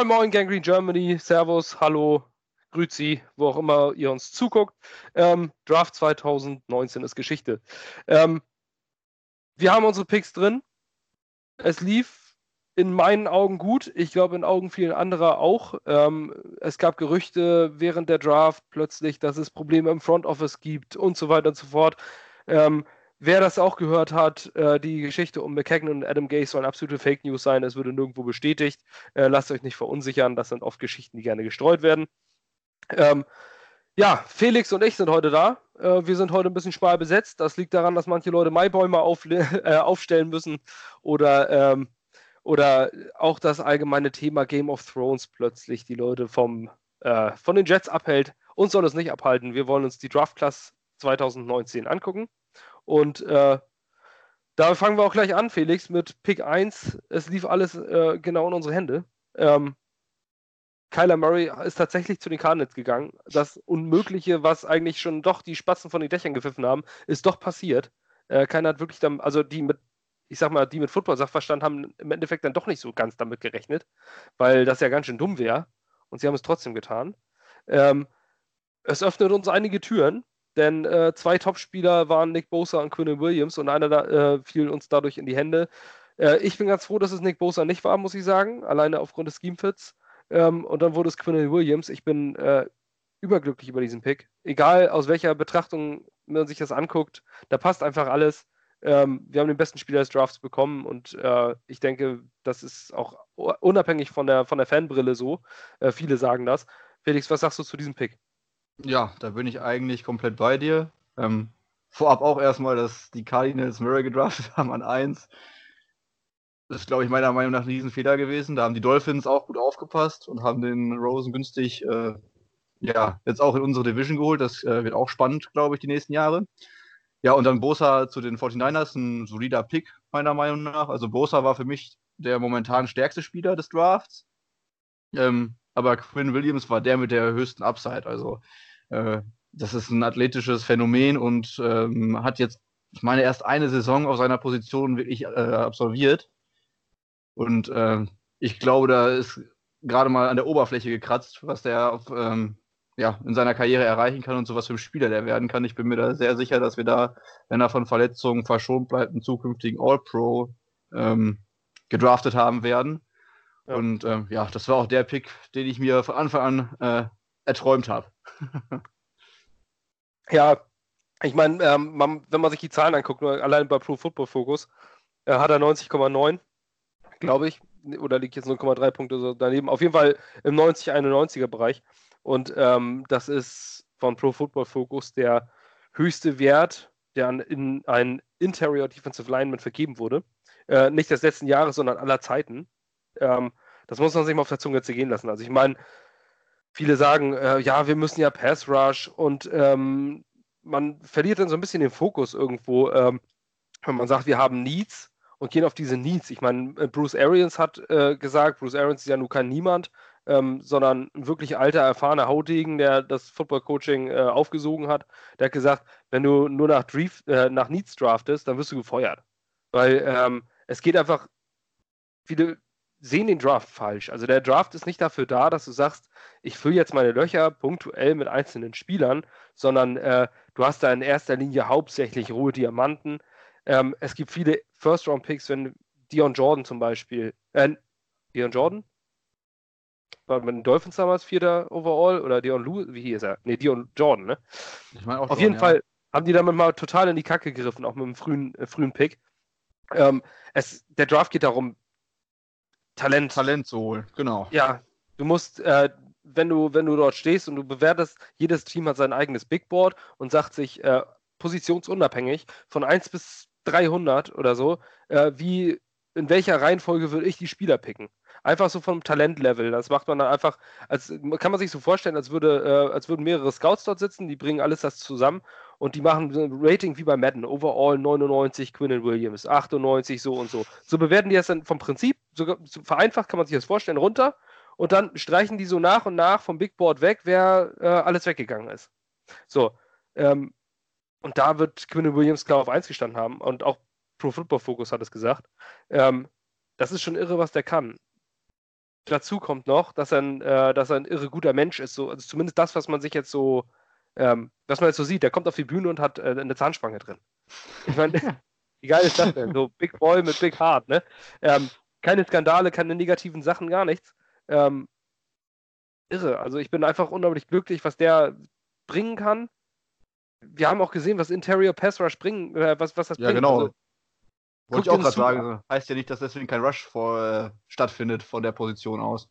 Moin Moin Gangrene Germany, Servus, Hallo, Grüezi, wo auch immer ihr uns zuguckt. Ähm, Draft 2019 ist Geschichte. Ähm, wir haben unsere Picks drin. Es lief in meinen Augen gut. Ich glaube, in Augen vielen anderer auch. Ähm, es gab Gerüchte während der Draft plötzlich, dass es Probleme im Front Office gibt und so weiter und so fort. Ähm, wer das auch gehört hat, äh, die Geschichte um McKagan und Adam Gay sollen absolute Fake News sein. Es würde nirgendwo bestätigt. Äh, lasst euch nicht verunsichern. Das sind oft Geschichten, die gerne gestreut werden. Ähm, ja, Felix und ich sind heute da. Äh, wir sind heute ein bisschen spar besetzt. Das liegt daran, dass manche Leute Maibäume auf, äh, aufstellen müssen oder, ähm, oder auch das allgemeine Thema Game of Thrones plötzlich die Leute vom, äh, von den Jets abhält. Uns soll es nicht abhalten. Wir wollen uns die Draft Class 2019 angucken. Und äh, da fangen wir auch gleich an, Felix, mit Pick 1. Es lief alles äh, genau in unsere Hände. Ähm, Kyler Murray ist tatsächlich zu den Cardinals gegangen. Das Unmögliche, was eigentlich schon doch die Spatzen von den Dächern gepfiffen haben, ist doch passiert. Äh, keiner hat wirklich dann, also die mit, ich sag mal, die mit Football-Sachverstand haben im Endeffekt dann doch nicht so ganz damit gerechnet, weil das ja ganz schön dumm wäre. Und sie haben es trotzdem getan. Ähm, es öffnet uns einige Türen, denn äh, zwei Topspieler waren Nick Bosa und Quinn Williams und einer da, äh, fiel uns dadurch in die Hände. Äh, ich bin ganz froh, dass es Nick Bosa nicht war, muss ich sagen, alleine aufgrund des Scheme-Fits. Ähm, und dann wurde es Quinn Williams. Ich bin äh, überglücklich über diesen Pick. Egal aus welcher Betrachtung man sich das anguckt, da passt einfach alles. Ähm, wir haben den besten Spieler des Drafts bekommen und äh, ich denke, das ist auch unabhängig von der, von der Fanbrille so. Äh, viele sagen das. Felix, was sagst du zu diesem Pick? Ja, da bin ich eigentlich komplett bei dir. Ähm, vorab auch erstmal, dass die Cardinals Murray gedraftet haben an 1. Das ist, glaube ich, meiner Meinung nach ein Riesenfehler gewesen. Da haben die Dolphins auch gut aufgepasst und haben den Rosen günstig, äh, ja, jetzt auch in unsere Division geholt. Das äh, wird auch spannend, glaube ich, die nächsten Jahre. Ja, und dann Bosa zu den 49ers, ein solider Pick, meiner Meinung nach. Also Bosa war für mich der momentan stärkste Spieler des Drafts. Ähm, aber Quinn Williams war der mit der höchsten Upside. Also äh, das ist ein athletisches Phänomen und ähm, hat jetzt, ich meine, erst eine Saison auf seiner Position wirklich äh, absolviert. Und äh, ich glaube, da ist gerade mal an der Oberfläche gekratzt, was der auf, ähm, ja, in seiner Karriere erreichen kann und so was für ein Spieler der werden kann. Ich bin mir da sehr sicher, dass wir da, wenn er von Verletzungen verschont bleibt, einen zukünftigen All-Pro ähm, gedraftet haben werden. Ja. Und ähm, ja, das war auch der Pick, den ich mir von Anfang an äh, erträumt habe. ja, ich meine, ähm, wenn man sich die Zahlen anguckt, nur allein bei Pro Football Focus, äh, hat er 90,9 glaube ich. Oder liegt jetzt 0,3 Punkte so daneben. Auf jeden Fall im 90-91er Bereich. Und ähm, das ist von Pro Football Focus der höchste Wert, der an in ein Interior Defensive Lineman vergeben wurde. Äh, nicht des letzten Jahres, sondern aller Zeiten. Ähm, das muss man sich mal auf der Zunge zergehen lassen. Also ich meine, viele sagen, äh, ja, wir müssen ja Pass Rush und ähm, man verliert dann so ein bisschen den Fokus irgendwo, ähm, wenn man sagt, wir haben Needs und gehen auf diese Needs. Ich meine, äh, Bruce Arians hat äh, gesagt, Bruce Arians ist ja nun kein Niemand, ähm, sondern ein wirklich alter, erfahrener Hautdegen, der das Football-Coaching äh, aufgesogen hat. Der hat gesagt, wenn du nur nach, Drief, äh, nach Needs draftest, dann wirst du gefeuert. Weil ähm, es geht einfach, viele sehen den Draft falsch. Also der Draft ist nicht dafür da, dass du sagst, ich fülle jetzt meine Löcher punktuell mit einzelnen Spielern, sondern äh, du hast da in erster Linie hauptsächlich rohe Diamanten, ähm, es gibt viele First-Round-Picks, wenn Dion Jordan zum Beispiel, äh, Dion Jordan? War mit den Dolphins damals vierter Overall oder Dion Lewis, wie hieß er? Ne, Dion Jordan, ne? Ich meine auch Auf Jordan, jeden ja. Fall haben die damit mal total in die Kacke gegriffen, auch mit einem frühen, äh, frühen Pick. Ähm, es, der Draft geht darum, Talent. Talent zu holen, genau. Ja, du musst, äh, wenn du, wenn du dort stehst und du bewertest, jedes Team hat sein eigenes Big Board und sagt sich, äh, positionsunabhängig, von 1 bis 300 oder so, äh, wie in welcher Reihenfolge würde ich die Spieler picken? Einfach so vom Talentlevel. Das macht man dann einfach, als kann man sich so vorstellen, als würde, äh, als würden mehrere Scouts dort sitzen, die bringen alles das zusammen und die machen ein Rating wie bei Madden. Overall 99, Quinn Williams, 98, so und so. So bewerten die das dann vom Prinzip, sogar so vereinfacht kann man sich das vorstellen, runter und dann streichen die so nach und nach vom Big Board weg, wer äh, alles weggegangen ist. So. Ähm, und da wird Quinn Williams klar auf 1 gestanden haben. Und auch Pro Football Focus hat es gesagt. Ähm, das ist schon irre, was der kann. dazu kommt noch, dass er, ein, äh, dass er ein irre guter Mensch ist. So, also zumindest das, was man sich jetzt so, ähm, was man jetzt so sieht. Der kommt auf die Bühne und hat äh, eine Zahnspange drin. Ich meine, wie geil ist das denn? So Big Boy mit Big Heart, ne? Ähm, keine Skandale, keine negativen Sachen, gar nichts. Ähm, irre. Also ich bin einfach unglaublich glücklich, was der bringen kann. Wir haben auch gesehen, was Interior Pass Rush bringen, äh, was, was das Ja, bringt. genau. Also, Wollte ich auch gerade sagen, heißt ja nicht, dass deswegen kein Rush vor, äh, stattfindet von der Position aus.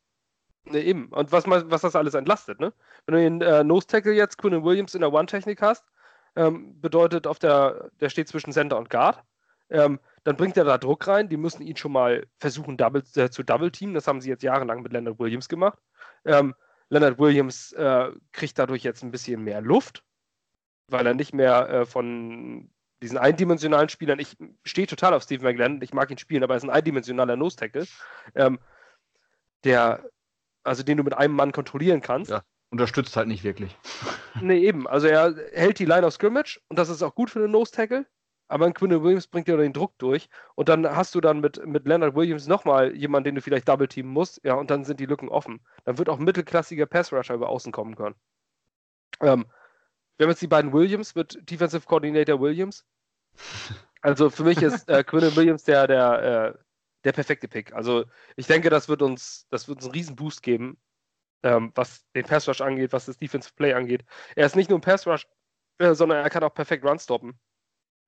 Ne, eben. Und was, was das alles entlastet, ne? Wenn du den äh, Nose Tackle jetzt, Quinn Williams in der One-Technik hast, ähm, bedeutet auf der, der steht zwischen Center und Guard, ähm, dann bringt er da Druck rein. Die müssen ihn schon mal versuchen double, äh, zu double-teamen. Das haben sie jetzt jahrelang mit Leonard Williams gemacht. Ähm, Leonard Williams äh, kriegt dadurch jetzt ein bisschen mehr Luft, weil er nicht mehr äh, von diesen eindimensionalen Spielern, ich stehe total auf Steve McGlenn, ich mag ihn spielen, aber er ist ein eindimensionaler Nose-Tackle, ähm, der, also den du mit einem Mann kontrollieren kannst. Ja. Unterstützt halt nicht wirklich. Nee, eben. Also er hält die Line of Scrimmage und das ist auch gut für den Nose Tackle. Aber ein Quinn Williams bringt dir den Druck durch. Und dann hast du dann mit, mit Leonard Williams nochmal jemanden, den du vielleicht double teamen musst. Ja, und dann sind die Lücken offen. Dann wird auch mittelklassiger Pass Rusher über außen kommen können. Ähm, wir haben jetzt die beiden Williams mit Defensive Coordinator Williams. Also für mich ist äh, Quinn Williams der, der, äh, der perfekte Pick. Also ich denke, das wird uns, das wird uns einen riesen Boost geben, ähm, was den Pass Rush angeht, was das Defensive Play angeht. Er ist nicht nur ein Pass Rush, äh, sondern er kann auch perfekt Run stoppen.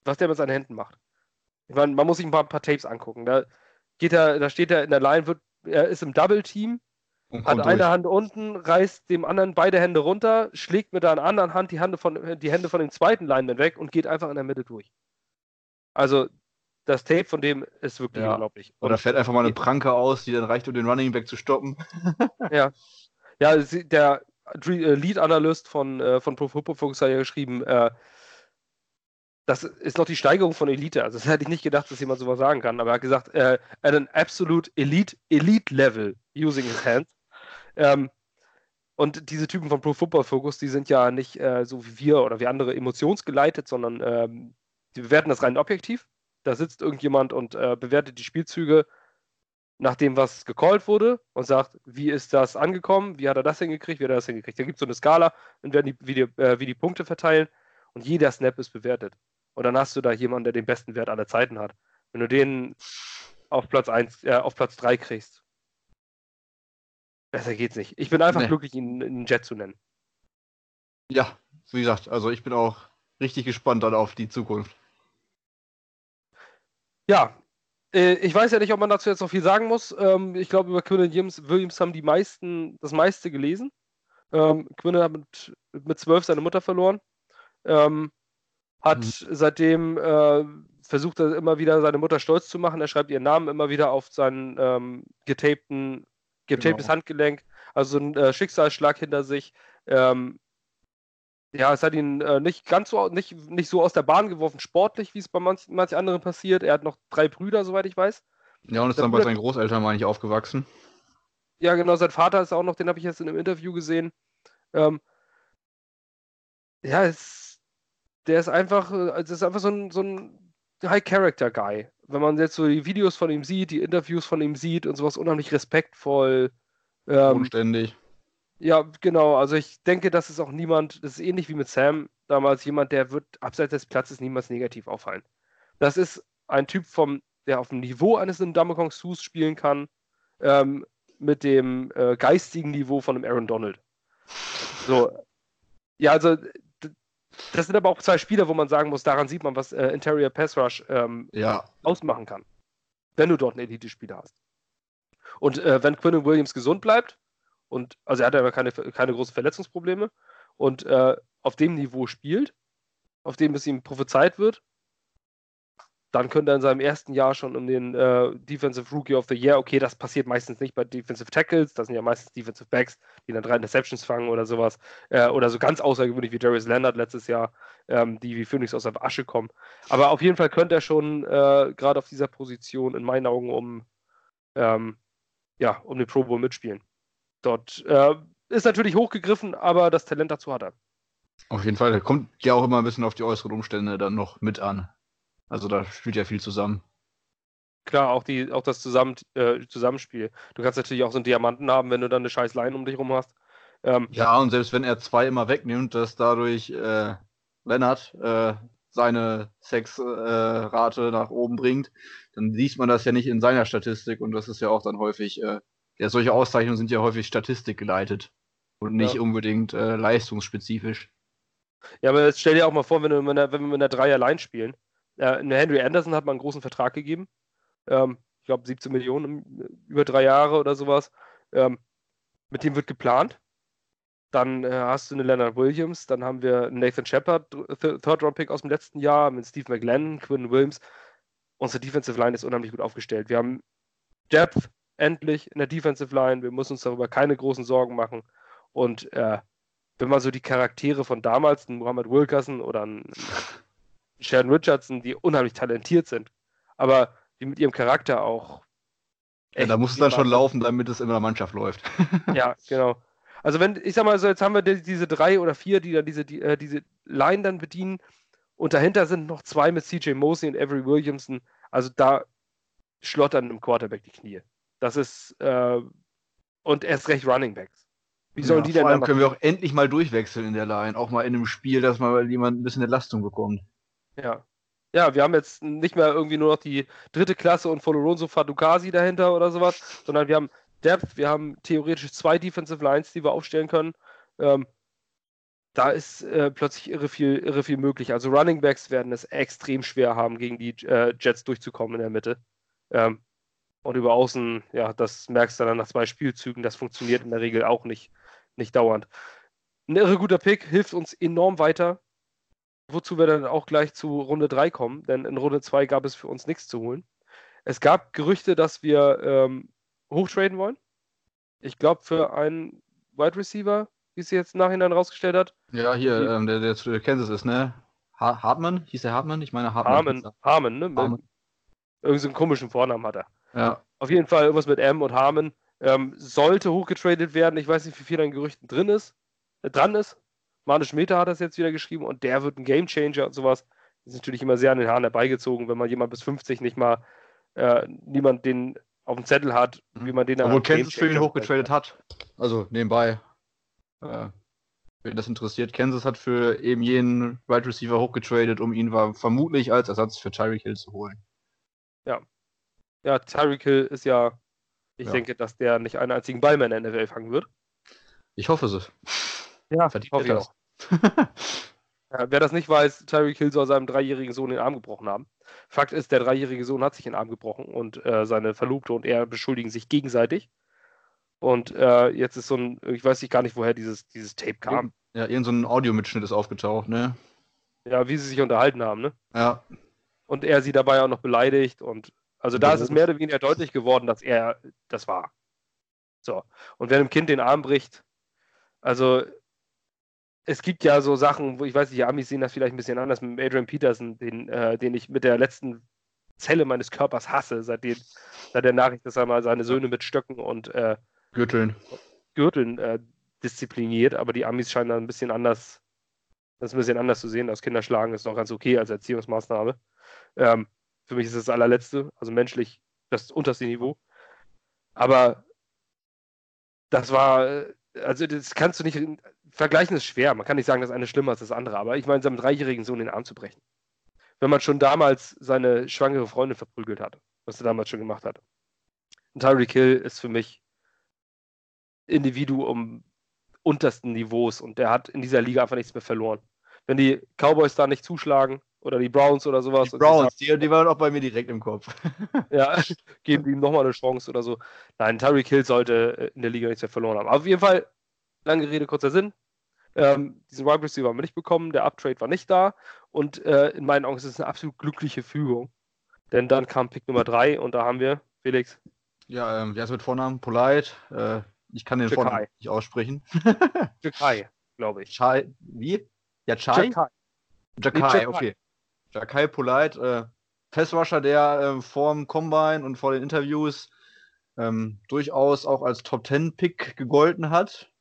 Was der mit seinen Händen macht. Ich meine, man muss sich ein paar, paar Tapes angucken. Da geht er, da steht er in der Line, wird, er ist im Double Team, Und hat eine durch. Hand unten, reißt dem anderen beide Hände runter, schlägt mit der anderen Hand die, Hände von, die Hände von dem zweiten Lineman weg und geht einfach in der Mitte durch. Also das Tape von dem ist wirklich Ja. unglaublich. Oder fährt einfach mal eine Pranke aus, die dann reicht, um den Running Back zu stoppen. Ja, sie- der äh, Lead-Analyst von, äh, von Pro Football Focus hat ja geschrieben, äh, das ist noch die Steigerung von Elite. Also das hätte ich nicht gedacht, dass jemand sowas sagen kann. Aber er hat gesagt, äh, at an absolute Elite, Elite Level using his hands. Ähm, und diese Typen von Pro Football Focus, die sind ja nicht äh, so wie wir oder wie andere emotionsgeleitet, sondern ähm, die bewerten das rein objektiv. Da sitzt irgendjemand und äh, bewertet die Spielzüge nach dem, was gecallt wurde und sagt, wie ist das angekommen, wie hat er das hingekriegt, wie hat er das hingekriegt. Da gibt es so eine Skala und werden die, wie, die, äh, wie die Punkte verteilen und jeder Snap ist bewertet. Und dann hast du da jemanden, der den besten Wert aller Zeiten hat. Wenn du den auf Platz 1, äh, auf Platz 3 kriegst, besser geht's nicht. Ich bin einfach Nee. glücklich, ihn einen Jet zu nennen. Ja, wie gesagt, also ich bin auch richtig gespannt dann auf die Zukunft. Ja, äh, ich weiß ja nicht, ob man dazu jetzt noch viel sagen muss. Ähm, ich glaube, über Quinn Williams, Williams haben die meisten das meiste gelesen. Ähm, Quinn hat mit, mit 12 seine Mutter verloren. Ähm, hat Mhm. seitdem äh, versucht er immer wieder seine Mutter stolz zu machen. Er schreibt ihren Namen immer wieder auf seinen ähm, getapten, getaptes Genau. Handgelenk. Also ein äh, Schicksalsschlag hinter sich. Ähm, ja, es hat ihn äh, nicht ganz so, nicht, nicht so aus der Bahn geworfen, sportlich, wie es bei manch, manch anderen passiert. Er hat noch drei Brüder, soweit ich weiß. Ja, und ist Der dann bei Bruder- seinen Großeltern, meine ich, aufgewachsen. Ja, genau, sein Vater ist auch noch, den habe ich jetzt in einem Interview gesehen. Ähm, ja, es, der ist einfach, äh, also ist einfach so ein, so ein High-Character-Guy. Wenn man jetzt so die Videos von ihm sieht, die Interviews von ihm sieht und sowas, unheimlich respektvoll. Ähm, Unständig. ja, genau, also ich denke, das ist auch niemand, das ist ähnlich wie mit Sam damals, jemand, der wird abseits des Platzes niemals negativ auffallen. Das ist ein Typ vom, der auf dem Niveau eines Ndamukong Sus spielen kann, ähm, mit dem äh, geistigen Niveau von einem Aaron Donald. So. Ja, also das sind aber auch zwei Spieler, wo man sagen muss, daran sieht man, was äh, Interior Pass Rush ähm, Ja, ausmachen kann, wenn du dort einen Elite-Spieler hast. Und äh, wenn Quinn Williams gesund bleibt, und also er hat ja keine, keine großen Verletzungsprobleme und äh, auf dem Niveau spielt, auf dem es ihm prophezeit wird, dann könnte er in seinem ersten Jahr schon um den äh, Defensive Rookie of the Year, okay, das passiert meistens nicht bei Defensive Tackles, das sind ja meistens Defensive Backs, die dann drei Interceptions fangen oder sowas, äh, oder so ganz außergewöhnlich wie Darius Leonard letztes Jahr, ähm, die wie Phoenix aus der Asche kommen. Aber auf jeden Fall könnte er schon äh, gerade auf dieser Position in meinen Augen um, ähm, ja, um den Pro Bowl mitspielen. Dort äh, ist natürlich hochgegriffen, aber das Talent dazu hat er. auf jeden Fall. Kommt ja auch immer ein bisschen auf die äußeren Umstände dann noch mit an. Also da spielt ja viel zusammen. klar, auch, die, auch das Zusammen, äh, Zusammenspiel. Du kannst natürlich auch so einen Diamanten haben, wenn du dann eine scheiß Line um dich rum hast. Ähm, ja, und selbst wenn er zwei immer wegnimmt, dass dadurch äh, Lennart äh, seine Sexrate äh, nach oben bringt, dann liest man das ja nicht in seiner Statistik und das ist ja auch dann häufig, äh, ja, solche Auszeichnungen sind ja häufig statistikgeleitet und nicht ja. unbedingt äh, leistungsspezifisch. Ja, aber jetzt stell dir auch mal vor, wenn, du mit einer, wenn wir mit einer Dreier Line spielen. Äh, Henry Anderson hat mal einen großen Vertrag gegeben. Ähm, ich glaube 17 Millionen über drei Jahre oder sowas. Ähm, mit dem wird geplant. Dann äh, hast du eine Leonard Williams, dann haben wir Nathan Shepard, Third-Round-Pick aus dem letzten Jahr, mit Steve McGlennon, Quinn Williams. Unsere Defensive Line ist unheimlich gut aufgestellt. Wir haben Depth endlich in der Defensive Line. Wir müssen uns darüber keine großen Sorgen machen. Und äh, wenn man so die Charaktere von damals, einen Muhammad Wilkerson oder einen Sheldon Richardson, die unheimlich talentiert sind, aber die mit ihrem Charakter auch. Ja, da muss es dann schon laufen, damit es in der Mannschaft läuft. ja, genau. Also wenn, ich sag mal so, jetzt haben wir die, diese drei oder vier, die dann diese, die, äh, diese Line dann bedienen und dahinter sind noch zwei mit CJ Mosley und Avery Williamson. Also da schlottern im Quarterback die Knie. Das ist, äh, und erst recht Running Backs. Wie sollen ja, die denn vor allem können wir auch endlich mal durchwechseln in der Line, auch mal in einem Spiel, dass mal jemand ein bisschen Entlastung bekommt. Ja. Ja, wir haben jetzt nicht mehr irgendwie nur noch die dritte Klasse und Folloronso Fadukasi dahinter oder sowas, sondern wir haben Depth, wir haben theoretisch zwei Defensive Lines, die wir aufstellen können. Ähm, da ist äh, plötzlich irre viel, irre viel möglich. Also Running Backs werden es extrem schwer haben, gegen die äh, Jets durchzukommen in der Mitte. Ähm, und über außen, ja, das merkst du dann nach zwei Spielzügen, das funktioniert in der Regel auch nicht, nicht dauernd. Ein irre guter Pick hilft uns enorm weiter, wozu wir dann auch gleich zu Runde 3 kommen, denn in Runde 2 gab es für uns nichts zu holen. Es gab Gerüchte, dass wir ähm, hochtraden wollen. Ich glaube, für einen Wide Receiver, wie es jetzt im Nachhinein rausgestellt hat. Ja, hier, ähm, der, der zu Kansas ist, ne? Ha Hartmann? Hieß der Hartmann? Ich meine Hartmann. Harmon, Harmon ne? Harmon. Irgend so einen komischen Vornamen hat er. Ja. Auf jeden Fall irgendwas mit M und Harmon. Ähm, sollte hochgetradet werden. Ich weiß nicht, wie viel an Gerüchten drin ist, äh, dran ist. Manisch Meta hat das jetzt wieder geschrieben und der wird ein Gamechanger und sowas. Das ist natürlich immer sehr an den Haaren herbeigezogen, wenn man jemand bis 50 nicht mal äh, niemand den auf dem Zettel hat, mhm. wie man den dann. Obwohl Kansas für ihn hochgetradet hat. Also nebenbei. Äh, wenn das interessiert, Kansas hat für eben jenen Wide right Receiver hochgetradet, um ihn war vermutlich als Ersatz für Tyreek Hill zu holen. Ja. Ja, Tyreek Hill ist ja, ich ja. denke, dass der nicht einen einzigen Ball mehr in der NFL fangen wird. Ich hoffe es. Ja, Verdient ich auch. ja, wer das nicht weiß, Tyreek Hill soll seinem dreijährigen Sohn den Arm gebrochen haben. Fakt ist, der dreijährige Sohn hat sich den Arm gebrochen und äh, seine Verlobte und er beschuldigen sich gegenseitig. Und äh, jetzt ist so ein, ich weiß nicht gar nicht, woher dieses, dieses Tape kam. Ja, irgend so ein Audiomitschnitt ist aufgetaucht, ne? Ja, wie sie sich unterhalten haben, ne? Ja. Und er sie dabei auch noch beleidigt und also da ist es mehr oder weniger deutlich geworden, dass er das war. So. Und wenn einem Kind den Arm bricht, also es gibt ja so Sachen, wo ich weiß nicht, die Amis sehen das vielleicht ein bisschen anders mit Adrian Peterson, den, äh, den ich mit der letzten Zelle meines Körpers hasse, seitdem, seit der Nachricht, dass er mal seine Söhne mit Stöcken und äh, Gürteln, Gürteln äh, diszipliniert, aber die Amis scheinen da ein bisschen anders, das ein bisschen anders zu sehen. Das Kinderschlagen ist noch ganz okay als Erziehungsmaßnahme. Ähm, für mich ist das, allerletzte, also menschlich das unterste Niveau. Aber das war, äh, also das kannst du nicht vergleichen ist schwer. Man kann nicht sagen, das eine schlimmer ist als das andere, aber ich meine, seinem dreijährigen Sohn den Arm zu brechen. Wenn man schon damals seine schwangere Freundin verprügelt hat, was er damals schon gemacht hat. Und Tyreek Hill ist für mich Individuum untersten Niveaus und der hat in dieser Liga einfach nichts mehr verloren. Wenn die Cowboys da nicht zuschlagen oder die Browns oder sowas. Die Browns, die, die, waren auch bei mir direkt im Kopf. ja, geben ihm nochmal eine Chance oder so. Nein, Tyreek Hill sollte in der Liga nichts mehr verloren haben. Aber auf jeden Fall, lange Rede, kurzer Sinn. Ähm, diesen Wide Receiver haben wir nicht bekommen, der Uptrade war nicht da und äh, in meinen Augen ist es eine absolut glückliche Fügung. Denn dann kam Pick Nummer 3 und da haben wir, Felix. Ja, ähm, wie heißt mit Vornamen? Polite. Äh, ich kann den Jakai. Vornamen nicht aussprechen. Jakai, glaube ich. Chai, wie? Ja, Chai? Jakai. Jakai, okay. Jakai Polite, äh, Pass-Rusher, der äh, vor dem Combine und vor den Interviews ähm, durchaus auch als Top-10-Pick gegolten hat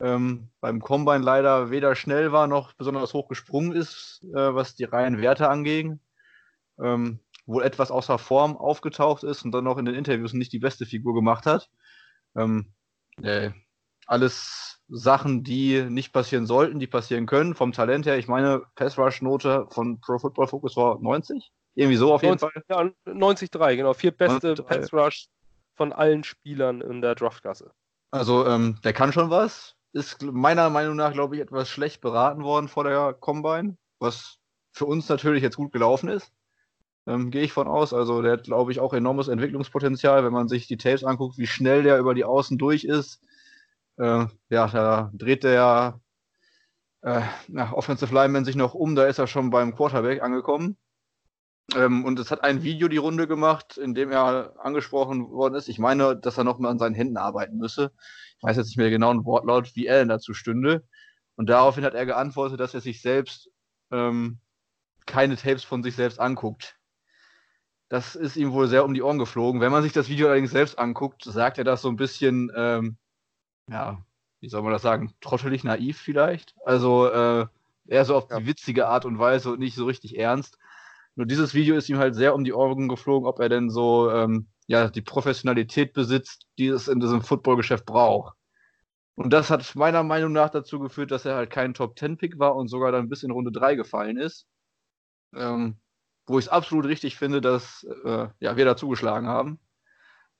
ähm, beim Combine leider weder schnell war noch besonders hoch gesprungen ist, äh, was die reinen Werte anging. Ähm, wohl etwas außer Form aufgetaucht ist und dann noch in den Interviews nicht die beste Figur gemacht hat. Ähm, äh, alles Sachen, die nicht passieren sollten, die passieren können. Vom Talent her, ich meine, Pass Rush Note von Pro Football Focus war 90. Irgendwie so auf 90, jeden Fall. Ja, 90-3, genau. Viertbeste Pass Rush von allen Spielern in der Draftklasse. Also, ähm, der kann schon was. Ist meiner Meinung nach, glaube ich, etwas schlecht beraten worden vor der Combine, was für uns natürlich jetzt gut gelaufen ist. Ähm, Gehe ich von aus. Also, der hat, glaube ich, auch enormes Entwicklungspotenzial, wenn man sich die Tapes anguckt, wie schnell der über die Außen durch ist. Äh, ja, da dreht der äh, na, Offensive Lineman sich noch um, da ist er schon beim Quarterback angekommen. Ähm, und es hat ein Video die Runde gemacht, in dem er angesprochen worden ist. Ich meine, dass er noch mal an seinen Händen arbeiten müsse. Ich weiß jetzt nicht mehr genau ein Wortlaut, wie Allen dazu stünde. Und daraufhin hat er geantwortet, dass er sich selbst ähm, keine Tapes von sich selbst anguckt. Das ist ihm wohl sehr um die Ohren geflogen. Wenn man sich das Video allerdings selbst anguckt, sagt er das so ein bisschen, ähm, ja, wie soll man das sagen, trottelig naiv vielleicht. Also äh, eher so auf ja. die witzige Art und Weise und nicht so richtig ernst. Nur dieses Video ist ihm halt sehr um die Ohren geflogen, ob er denn so ähm, ja, die Professionalität besitzt, die es in diesem Footballgeschäft braucht. Und das hat meiner Meinung nach dazu geführt, dass er halt kein Top-10-Pick war und sogar dann bis in Runde 3 gefallen ist. Ähm, wo ich es absolut richtig finde, dass äh, ja, wir da zugeschlagen haben.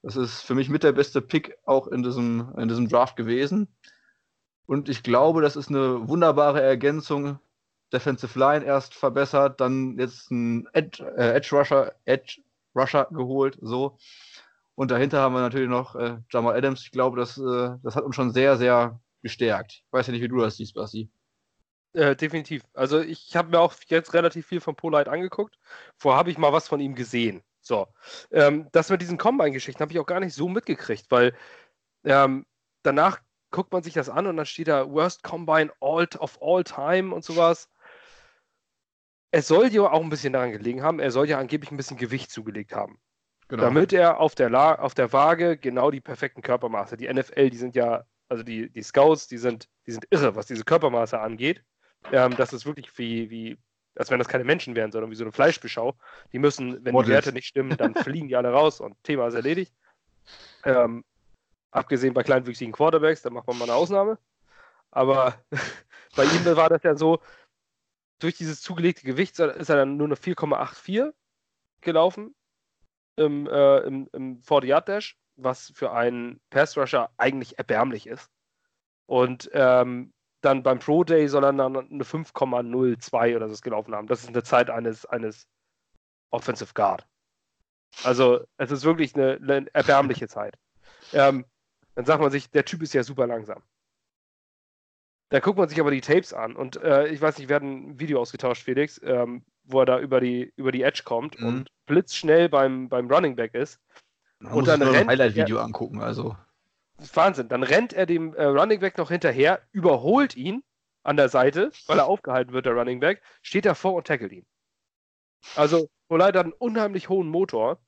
Das ist für mich mit der beste Pick auch in diesem, in diesem Draft gewesen. Und ich glaube, das ist eine wunderbare Ergänzung. Defensive Line erst verbessert, dann jetzt ein Edge, äh, Edge Rusher, Edge Rusher geholt, so. Und dahinter haben wir natürlich noch äh, Jamal Adams. Ich glaube, das, äh, das hat uns schon sehr, sehr gestärkt. Ich weiß ja nicht, wie du das siehst, Basti. Äh, definitiv. Also ich habe mir auch jetzt relativ viel von Polite angeguckt. Vorher habe ich mal was von ihm gesehen. So. Ähm, das mit diesen Combine-Geschichten habe ich auch gar nicht so mitgekriegt, weil ähm, danach guckt man sich das an und dann steht da Worst Combine all, of all time und sowas. Es soll ja auch ein bisschen daran gelegen haben, er soll ja angeblich ein bisschen Gewicht zugelegt haben. Genau. Damit er auf der, La auf der Waage genau die perfekten Körpermaße, die NFL, die sind ja, also die, die Scouts, die sind, die sind irre, was diese Körpermaße angeht. Ähm, das ist wirklich wie, wie als wenn das keine Menschen wären, sondern wie so eine Fleischbeschau. Die müssen, wenn Models. die Werte nicht stimmen, dann fliegen die alle raus und Thema ist erledigt. Ähm, abgesehen bei kleinwüchsigen Quarterbacks, da macht man mal eine Ausnahme. Aber bei ihm war das ja so, durch dieses zugelegte Gewicht ist er dann nur eine 4,84 gelaufen im, äh, im, im 40-Yard-Dash, was für einen Pass-Rusher eigentlich erbärmlich ist. Und ähm, dann beim Pro Day soll er dann eine 5,02 oder so gelaufen haben. Das ist eine Zeit eines, eines Offensive Guard. Also es ist wirklich eine, eine erbärmliche Zeit. Ähm, dann sagt man sich, der Typ ist ja super langsam. Da guckt man sich aber die Tapes an und äh, ich weiß nicht, wir hatten ein Video ausgetauscht, Felix, ähm, wo er da über die, über die Edge kommt mhm. und blitzschnell beim, beim Running Back ist. Man und muss dann ein Highlight-Video angucken, also. Wahnsinn. Dann rennt er dem äh, Running Back noch hinterher, überholt ihn an der Seite, weil er aufgehalten wird, der Running Back, steht davor und tackelt ihn. Also, Olay hat einen unheimlich hohen Motor.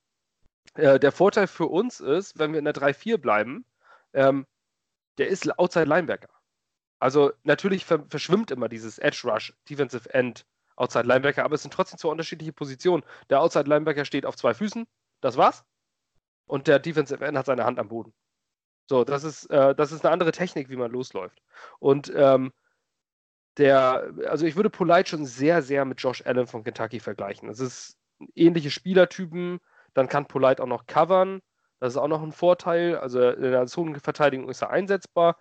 Äh, der Vorteil für uns ist, wenn wir in der 3-4 bleiben, ähm, der ist Outside Linebacker. Also natürlich ver verschwimmt immer dieses Edge Rush, Defensive End, Outside Linebacker, aber es sind trotzdem zwei unterschiedliche Positionen. Der Outside Linebacker steht auf zwei Füßen, das war's. Und der Defensive End hat seine Hand am Boden. So, das ist, äh, das ist eine andere Technik, wie man losläuft. Und ähm, der, also ich würde Polite schon sehr, sehr mit Josh Allen von Kentucky vergleichen. Das ist ähnliche Spielertypen, dann kann Polite auch noch covern. Das ist auch noch ein Vorteil. Also in der Zonenverteidigung ist er einsetzbar.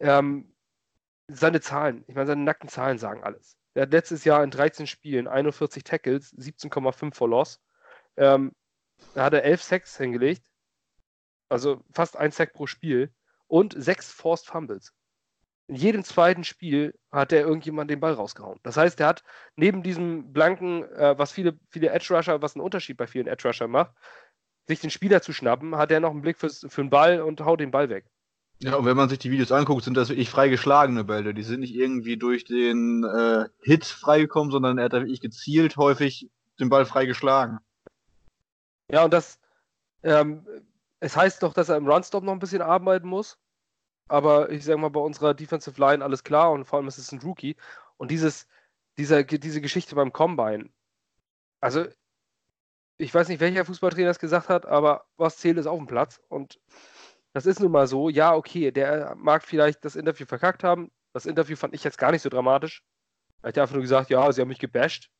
Ähm, seine Zahlen, ich meine, seine nackten Zahlen sagen alles. Er hat letztes Jahr in 13 Spielen 41 Tackles, 17,5 for Loss. Ähm, da hat er 11 Sacks hingelegt, also fast ein Sack pro Spiel und sechs Forced Fumbles. In jedem zweiten Spiel hat er irgendjemand den Ball rausgehauen. Das heißt, er hat neben diesem blanken, äh, was viele, viele Edge Rusher, was einen Unterschied bei vielen Edge Rusher macht, sich den Spieler zu schnappen, hat er noch einen Blick fürs, für den Ball und haut den Ball weg. Ja, und wenn man sich die Videos anguckt, sind das wirklich freigeschlagene Bälle. Die sind nicht irgendwie durch den äh, Hit freigekommen, sondern er hat da wirklich gezielt häufig den Ball freigeschlagen. Ja, und das, ähm, es heißt doch, dass er im Runstop noch ein bisschen arbeiten muss. Aber ich sag mal, bei unserer Defensive Line alles klar und vor allem ist es ein Rookie. Und dieses, dieser, diese Geschichte beim Combine, also ich weiß nicht, welcher Fußballtrainer es gesagt hat, aber was zählt ist auf dem Platz. Und das ist nun mal so. Ja, okay, der mag vielleicht das Interview verkackt haben. Das Interview fand ich jetzt gar nicht so dramatisch. Er hat einfach nur gesagt, ja, sie haben mich gebasht.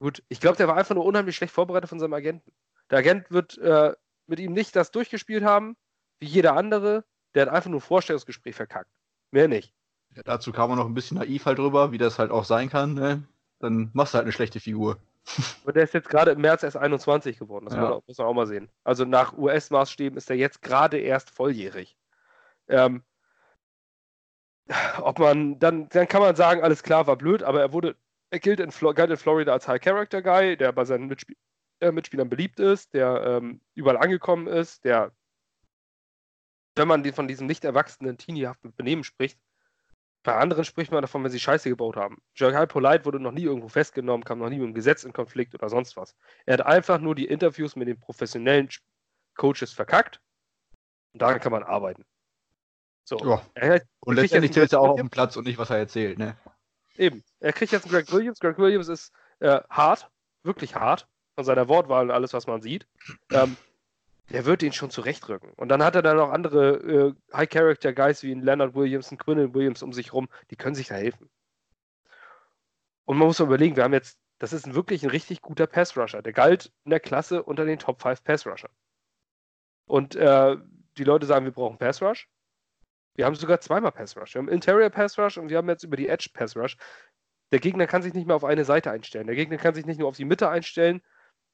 Gut, ich glaube, der war einfach nur unheimlich schlecht vorbereitet von seinem Agenten. Der Agent wird äh, mit ihm nicht das durchgespielt haben, wie jeder andere. Der hat einfach nur ein Vorstellungsgespräch verkackt. Mehr nicht. Ja, dazu kam man noch ein bisschen naiv halt drüber, wie das halt auch sein kann. Ne? Dann machst du halt eine schlechte Figur. Und der ist jetzt gerade im März erst 21 geworden. Das ja. muss man auch mal sehen. Also nach US-Maßstäben ist er jetzt gerade erst volljährig. Ähm, ob man, dann, dann kann man sagen, alles klar, war blöd, aber er wurde, er gilt in, galt in Florida als High Character Guy, der bei seinen Mitspiel äh, Mitspielern beliebt ist, der ähm, überall angekommen ist, der, wenn man die, von diesem nicht erwachsenen, teeniehaften Benehmen spricht, bei anderen spricht man davon, wenn sie Scheiße gebaut haben. Jacques Polite wurde noch nie irgendwo festgenommen, kam noch nie mit dem Gesetz in Konflikt oder sonst was. Er hat einfach nur die Interviews mit den professionellen Coaches verkackt und daran kann man arbeiten. So. Ja. Und letztendlich zählt er auch auf dem Platz und nicht, was er erzählt, ne? Eben. Er kriegt jetzt einen Greg Williams. Greg Williams ist äh, hart, wirklich hart, von seiner Wortwahl und alles, was man sieht. Ähm, der wird ihn schon zurechtrücken. Und dann hat er dann noch andere äh, High-Character-Guys wie Leonard Williams und Quinn Williams um sich rum, die können sich da helfen. Und man muss mal überlegen, wir haben jetzt, das ist ein wirklich ein richtig guter Pass-Rusher. Der galt in der Klasse unter den Top 5 Pass-Rushern. Und äh, die Leute sagen, wir brauchen Pass-Rush. Wir haben sogar zweimal Pass Rush. Wir haben Interior Pass Rush und wir haben jetzt über die Edge Pass Rush. Der Gegner kann sich nicht mehr auf eine Seite einstellen. Der Gegner kann sich nicht nur auf die Mitte einstellen.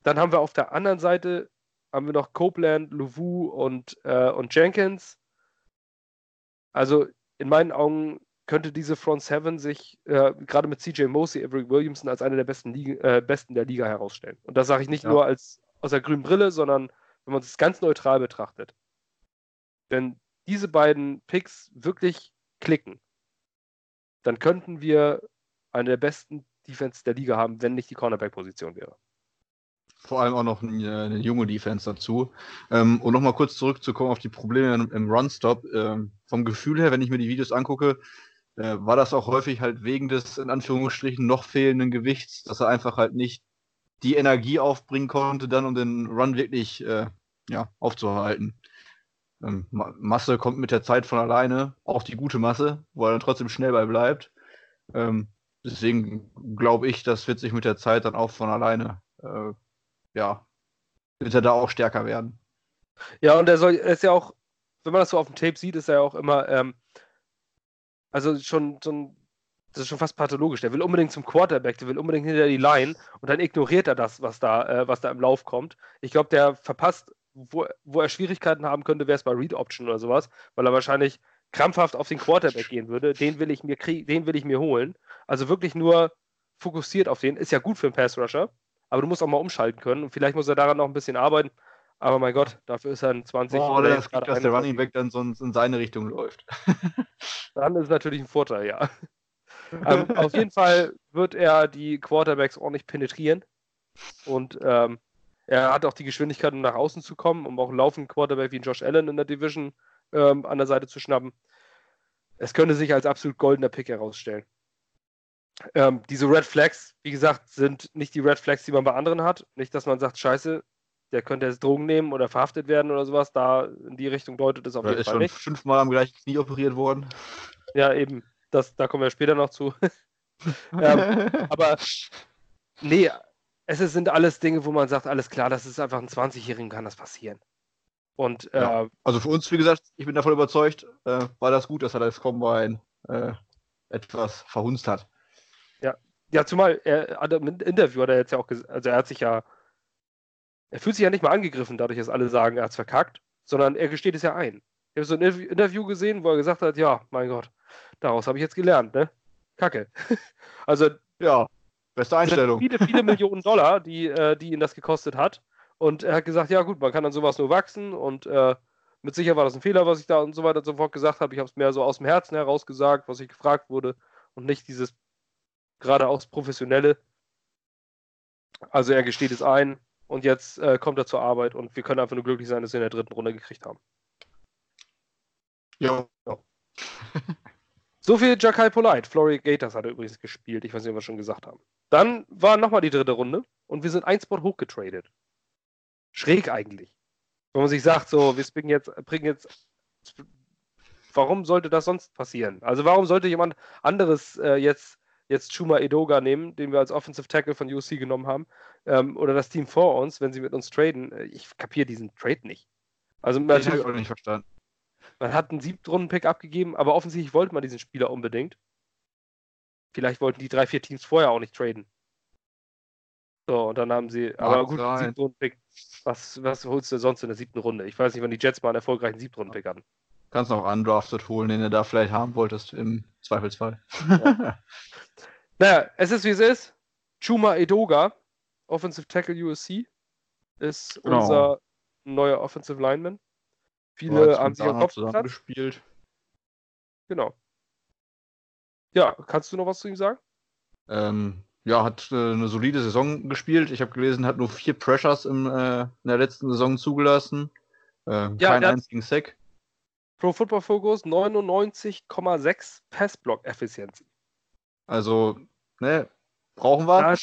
Dann haben wir auf der anderen Seite haben wir noch Copeland, Louvu und, äh, und Jenkins. Also in meinen Augen könnte diese Front Seven sich äh, gerade mit CJ Mosley, Everett Williamson als eine der besten, Liga, äh, besten der Liga herausstellen. Und das sage ich nicht ja. nur als aus der grünen Brille, sondern wenn man es ganz neutral betrachtet. Denn diese beiden Picks wirklich klicken, dann könnten wir eine der besten Defense der Liga haben, wenn nicht die Cornerback-Position wäre. Vor allem auch noch eine, eine junge Defense dazu. Ähm, und nochmal kurz zurückzukommen auf die Probleme im, im Run-Stop. Ähm, vom Gefühl her, wenn ich mir die Videos angucke, äh, war das auch häufig halt wegen des in Anführungsstrichen noch fehlenden Gewichts, dass er einfach halt nicht die Energie aufbringen konnte, dann um den Run wirklich äh, ja, aufzuhalten. Ähm, Masse kommt mit der Zeit von alleine, auch die gute Masse, wo er dann trotzdem schnell bei bleibt. Ähm, deswegen glaube ich, das wird sich mit der Zeit dann auch von alleine, äh, ja, wird er da auch stärker werden. Ja, und er soll, er ist ja auch, wenn man das so auf dem Tape sieht, ist er ja auch immer, ähm, also schon, schon, das ist schon fast pathologisch. Der will unbedingt zum Quarterback, der will unbedingt hinter die Line und dann ignoriert er das, was da, äh, was da im Lauf kommt. Ich glaube, der verpasst wo, wo er Schwierigkeiten haben könnte, wäre es bei Read Option oder sowas, weil er wahrscheinlich krampfhaft auf den Quarterback gehen würde. Den will ich mir den will ich mir holen. Also wirklich nur fokussiert auf den. Ist ja gut für einen Pass Rusher, aber du musst auch mal umschalten können. Und vielleicht muss er daran noch ein bisschen arbeiten. Aber mein Gott, dafür ist er ein 20. Oh, oder das gibt, dass der Running Back dann sonst in seine Richtung läuft. dann ist es natürlich ein Vorteil, ja. ähm, auf jeden Fall wird er die Quarterbacks ordentlich penetrieren. Und ähm, er hat auch die Geschwindigkeit, um nach außen zu kommen, um auch einen laufenden Quarterback wie Josh Allen in der Division ähm, an der Seite zu schnappen. Es könnte sich als absolut goldener Pick herausstellen. Ähm, diese Red Flags, wie gesagt, sind nicht die Red Flags, die man bei anderen hat. Nicht, dass man sagt, scheiße, der könnte jetzt Drogen nehmen oder verhaftet werden oder sowas. Da in die Richtung deutet es auf jeden Fall nicht. ist schon fünfmal am gleichen Knie operiert worden. Ja, eben. Das, da kommen wir später noch zu. ähm, aber nee, es sind alles Dinge, wo man sagt, alles klar, das ist einfach ein 20-Jährigen, kann das passieren. Und, ja. äh, also für uns, wie gesagt, ich bin davon überzeugt, äh, war das gut, dass er das Combine äh, etwas verhunzt hat. Ja, ja, zumal er im Interview hat er jetzt ja auch gesagt, also er hat sich ja, er fühlt sich ja nicht mal angegriffen, dadurch, dass alle sagen, er hat es verkackt, sondern er gesteht es ja ein. Ich habe so ein Interview gesehen, wo er gesagt hat, ja, mein Gott, daraus habe ich jetzt gelernt, ne? Kacke. also ja, Beste Einstellung. Viele, viele Millionen Dollar, die, äh, die ihn das gekostet hat. Und er hat gesagt, ja gut, man kann an sowas nur wachsen und äh, mit Sicherheit war das ein Fehler, was ich da und so weiter und so fort gesagt habe. Ich habe es mehr so aus dem Herzen heraus gesagt, was ich gefragt wurde und nicht dieses geradeaus professionelle. Also er gesteht es ein und jetzt äh, kommt er zur Arbeit und wir können einfach nur glücklich sein, dass wir in der dritten Runde gekriegt haben. Ja. So viel Jakai Polite. Florida Gators hat er übrigens gespielt. Ich weiß nicht, ob wir schon gesagt haben. Dann war nochmal die dritte Runde und wir sind ein Spot hochgetradet. Schräg eigentlich. Wenn man sich sagt, so, wir bringen jetzt, bringen jetzt. Warum sollte das sonst passieren? Also, warum sollte jemand anderes äh, jetzt, jetzt Chuma Edoga nehmen, den wir als Offensive Tackle von UC genommen haben, ähm, oder das Team vor uns, wenn sie mit uns traden? Äh, ich kapiere diesen Trade nicht. Also, ich habe auch nicht verstanden. Man hat einen Siebtrunden-Pick abgegeben, aber offensichtlich wollte man diesen Spieler unbedingt. Vielleicht wollten die drei, vier Teams vorher auch nicht traden. So, und dann haben sie, aber gut, Siebtrunden-Pick. Was, was holst du sonst in der siebten Runde? Ich weiß nicht, wann die Jets mal einen erfolgreichen Siebtrunden-Pick hatten. Kannst noch undrafted holen, den du da vielleicht haben wolltest, im Zweifelsfall. Ja. naja, es ist wie es ist. Chuma Edoga, Offensive Tackle USC, ist genau. unser neuer Offensive Lineman. Viele haben sich am Kopf gespielt. Genau. Ja, kannst du noch was zu ihm sagen? Ähm, ja, hat äh, eine solide Saison gespielt. Ich habe gelesen, hat nur vier Pressures im, äh, in der letzten Saison zugelassen. Äh, ja, keinen einzigen Sack. Pro Football Focus 99,6 Passblock-Effizienz. Also, ne, brauchen wir.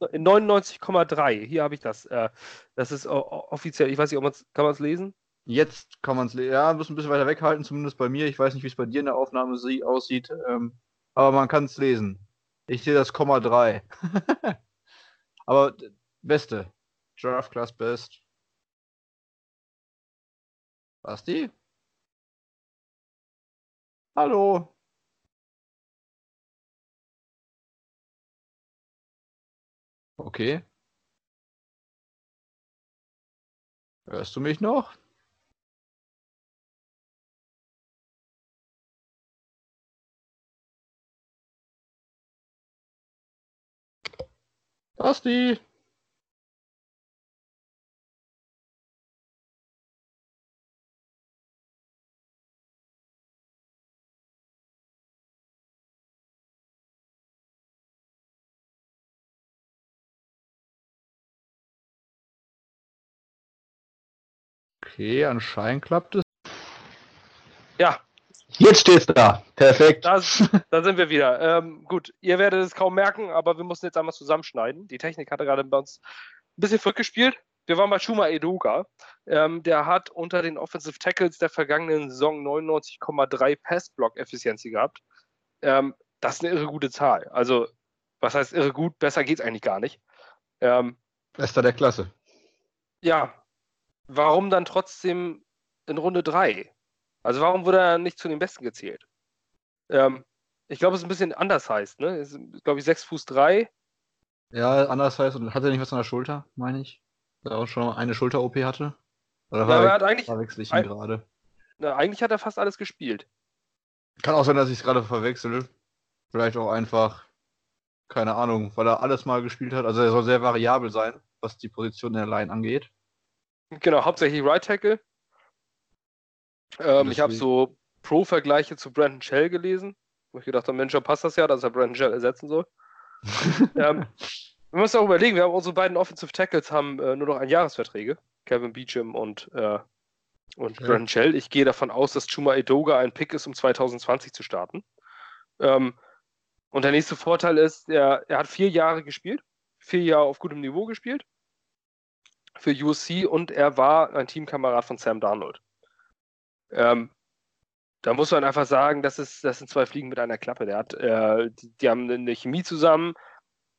99,3. Hier habe ich das. Äh, das ist offiziell. Ich weiß nicht, ob man's, kann man es lesen? Jetzt kann man es lesen. Ja, muss ein bisschen weiter weghalten, zumindest bei mir. Ich weiß nicht, wie es bei dir in der Aufnahme aussieht. Ähm, aber man kann es lesen. Ich sehe das Komma 3. aber beste. Draft Class Best. Basti? Hallo? Okay. Hörst du mich noch? Basti! Okay, anscheinend klappt es. Ja. Jetzt steht's da. Perfekt. Das, da sind wir wieder. Ähm, gut, ihr werdet es kaum merken, aber wir mussten jetzt einmal zusammenschneiden. Die Technik hatte gerade bei uns ein bisschen verrückt gespielt. Wir waren bei Shuma Eduga. Ähm, der hat unter den Offensive Tackles der vergangenen Saison 99,3 Pass-Block-Effizienz gehabt. Ähm, das ist eine irre gute Zahl. Also, was heißt irre gut? Besser geht's eigentlich gar nicht. Ähm, Bester der Klasse. Ja, warum dann trotzdem in Runde 3? Also warum wurde er nicht zu den Besten gezählt? Ähm, ich glaube, es ist ein bisschen anders heißt, ne? Ist, glaube ich, 6 Fuß 3. Ja, anders heißt, und hat er nicht was an der Schulter, meine ich? Dass er auch schon eine Schulter-OP hatte? Oder ja, er hat eigentlich, verwechsel ich ihn gerade? eigentlich hat er fast alles gespielt. Kann auch sein, dass ich es gerade verwechsel. Vielleicht auch einfach, keine Ahnung, weil er alles mal gespielt hat. Also er soll sehr variabel sein, was die Position in der Line angeht. Genau, hauptsächlich Right Tackle. Ähm, ich habe so Pro-Vergleiche zu Brandon Shell gelesen, wo ich gedacht habe, Mensch, passt das ja, dass er Brandon Shell ersetzen soll. ähm, wir müssen auch überlegen, wir haben unsere beiden Offensive Tackles haben äh, nur noch ein Jahresverträge. Kevin Beecham und, äh, und okay. Brandon Shell. Ich gehe davon aus, dass Chuma Edoga ein Pick ist, um 2020 zu starten. Ähm, und der nächste Vorteil ist, er, er hat vier Jahre gespielt, vier Jahre auf gutem Niveau gespielt für USC und er war ein Teamkamerad von Sam Darnold. Ähm, da muss man einfach sagen, das, ist, das sind zwei Fliegen mit einer Klappe. Der hat, äh, die, die, haben eine Chemie zusammen,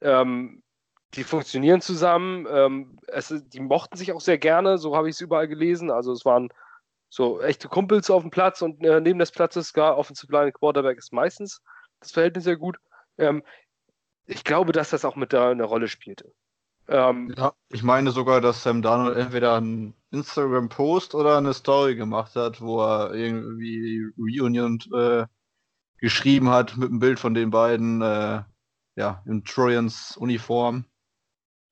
ähm, die funktionieren zusammen. Ähm, es, die mochten sich auch sehr gerne, so habe ich es überall gelesen. Also es waren so echte Kumpels auf dem Platz und äh, neben des Platzes gar Offensive Line Quarterback ist meistens das Verhältnis sehr gut. Ähm, ich glaube, dass das auch mit da eine Rolle spielte. Ähm, ja, ich meine sogar, dass Sam Darnold entweder einen Instagram-Post oder eine Story gemacht hat, wo er irgendwie Reunion äh, geschrieben hat mit einem Bild von den beiden, äh, ja, in Trojans Uniform.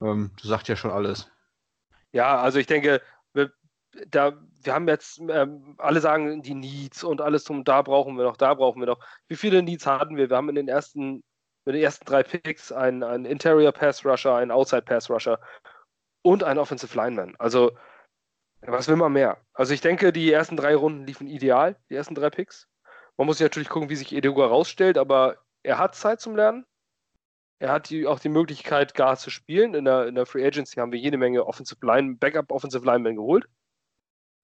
Ähm, das sagt ja schon alles. Ja, also ich denke, wir, da, wir haben jetzt, ähm, alle sagen die Needs und alles drum, da brauchen wir noch, da brauchen wir noch. Wie viele Needs hatten wir? Wir haben in den ersten mit den ersten drei Picks einen, einen Interior Pass Rusher, einen Outside Pass Rusher und einen Offensive Lineman. Also, was will man mehr? Also, ich denke, die ersten drei Runden liefen ideal, die ersten drei Picks. Man muss natürlich gucken, wie sich Edegua rausstellt, aber er hat Zeit zum Lernen. Er hat die, auch die Möglichkeit, gar zu spielen. In der, in der Free Agency haben wir jede Menge Offensive Line, Backup Offensive Linemen geholt.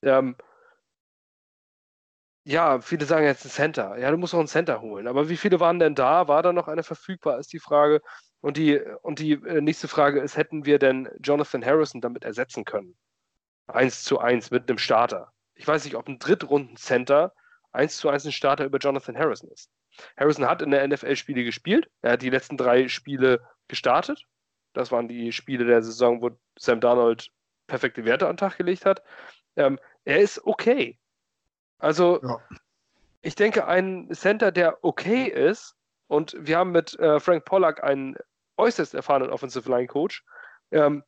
Ähm, ja, viele sagen jetzt ein Center. Ja, du musst auch einen Center holen. Aber wie viele waren denn da? War da noch eine verfügbar, ist die Frage. Und die, und die äh, nächste Frage ist, hätten wir denn Jonathan Harrison damit ersetzen können? Eins zu eins mit einem Starter. Ich weiß nicht, ob ein Drittrunden-Center eins zu eins ein Starter über Jonathan Harrison ist. Harrison hat in der NFL Spiele gespielt. Er hat die letzten drei Spiele gestartet. Das waren die Spiele der Saison, wo Sam Darnold perfekte Werte an den Tag gelegt hat. Ähm, er ist okay. Also, ja. ich denke, ein Center, der okay ist, und wir haben mit äh, Frank Pollack einen äußerst erfahrenen Offensive Line Coach, ähm,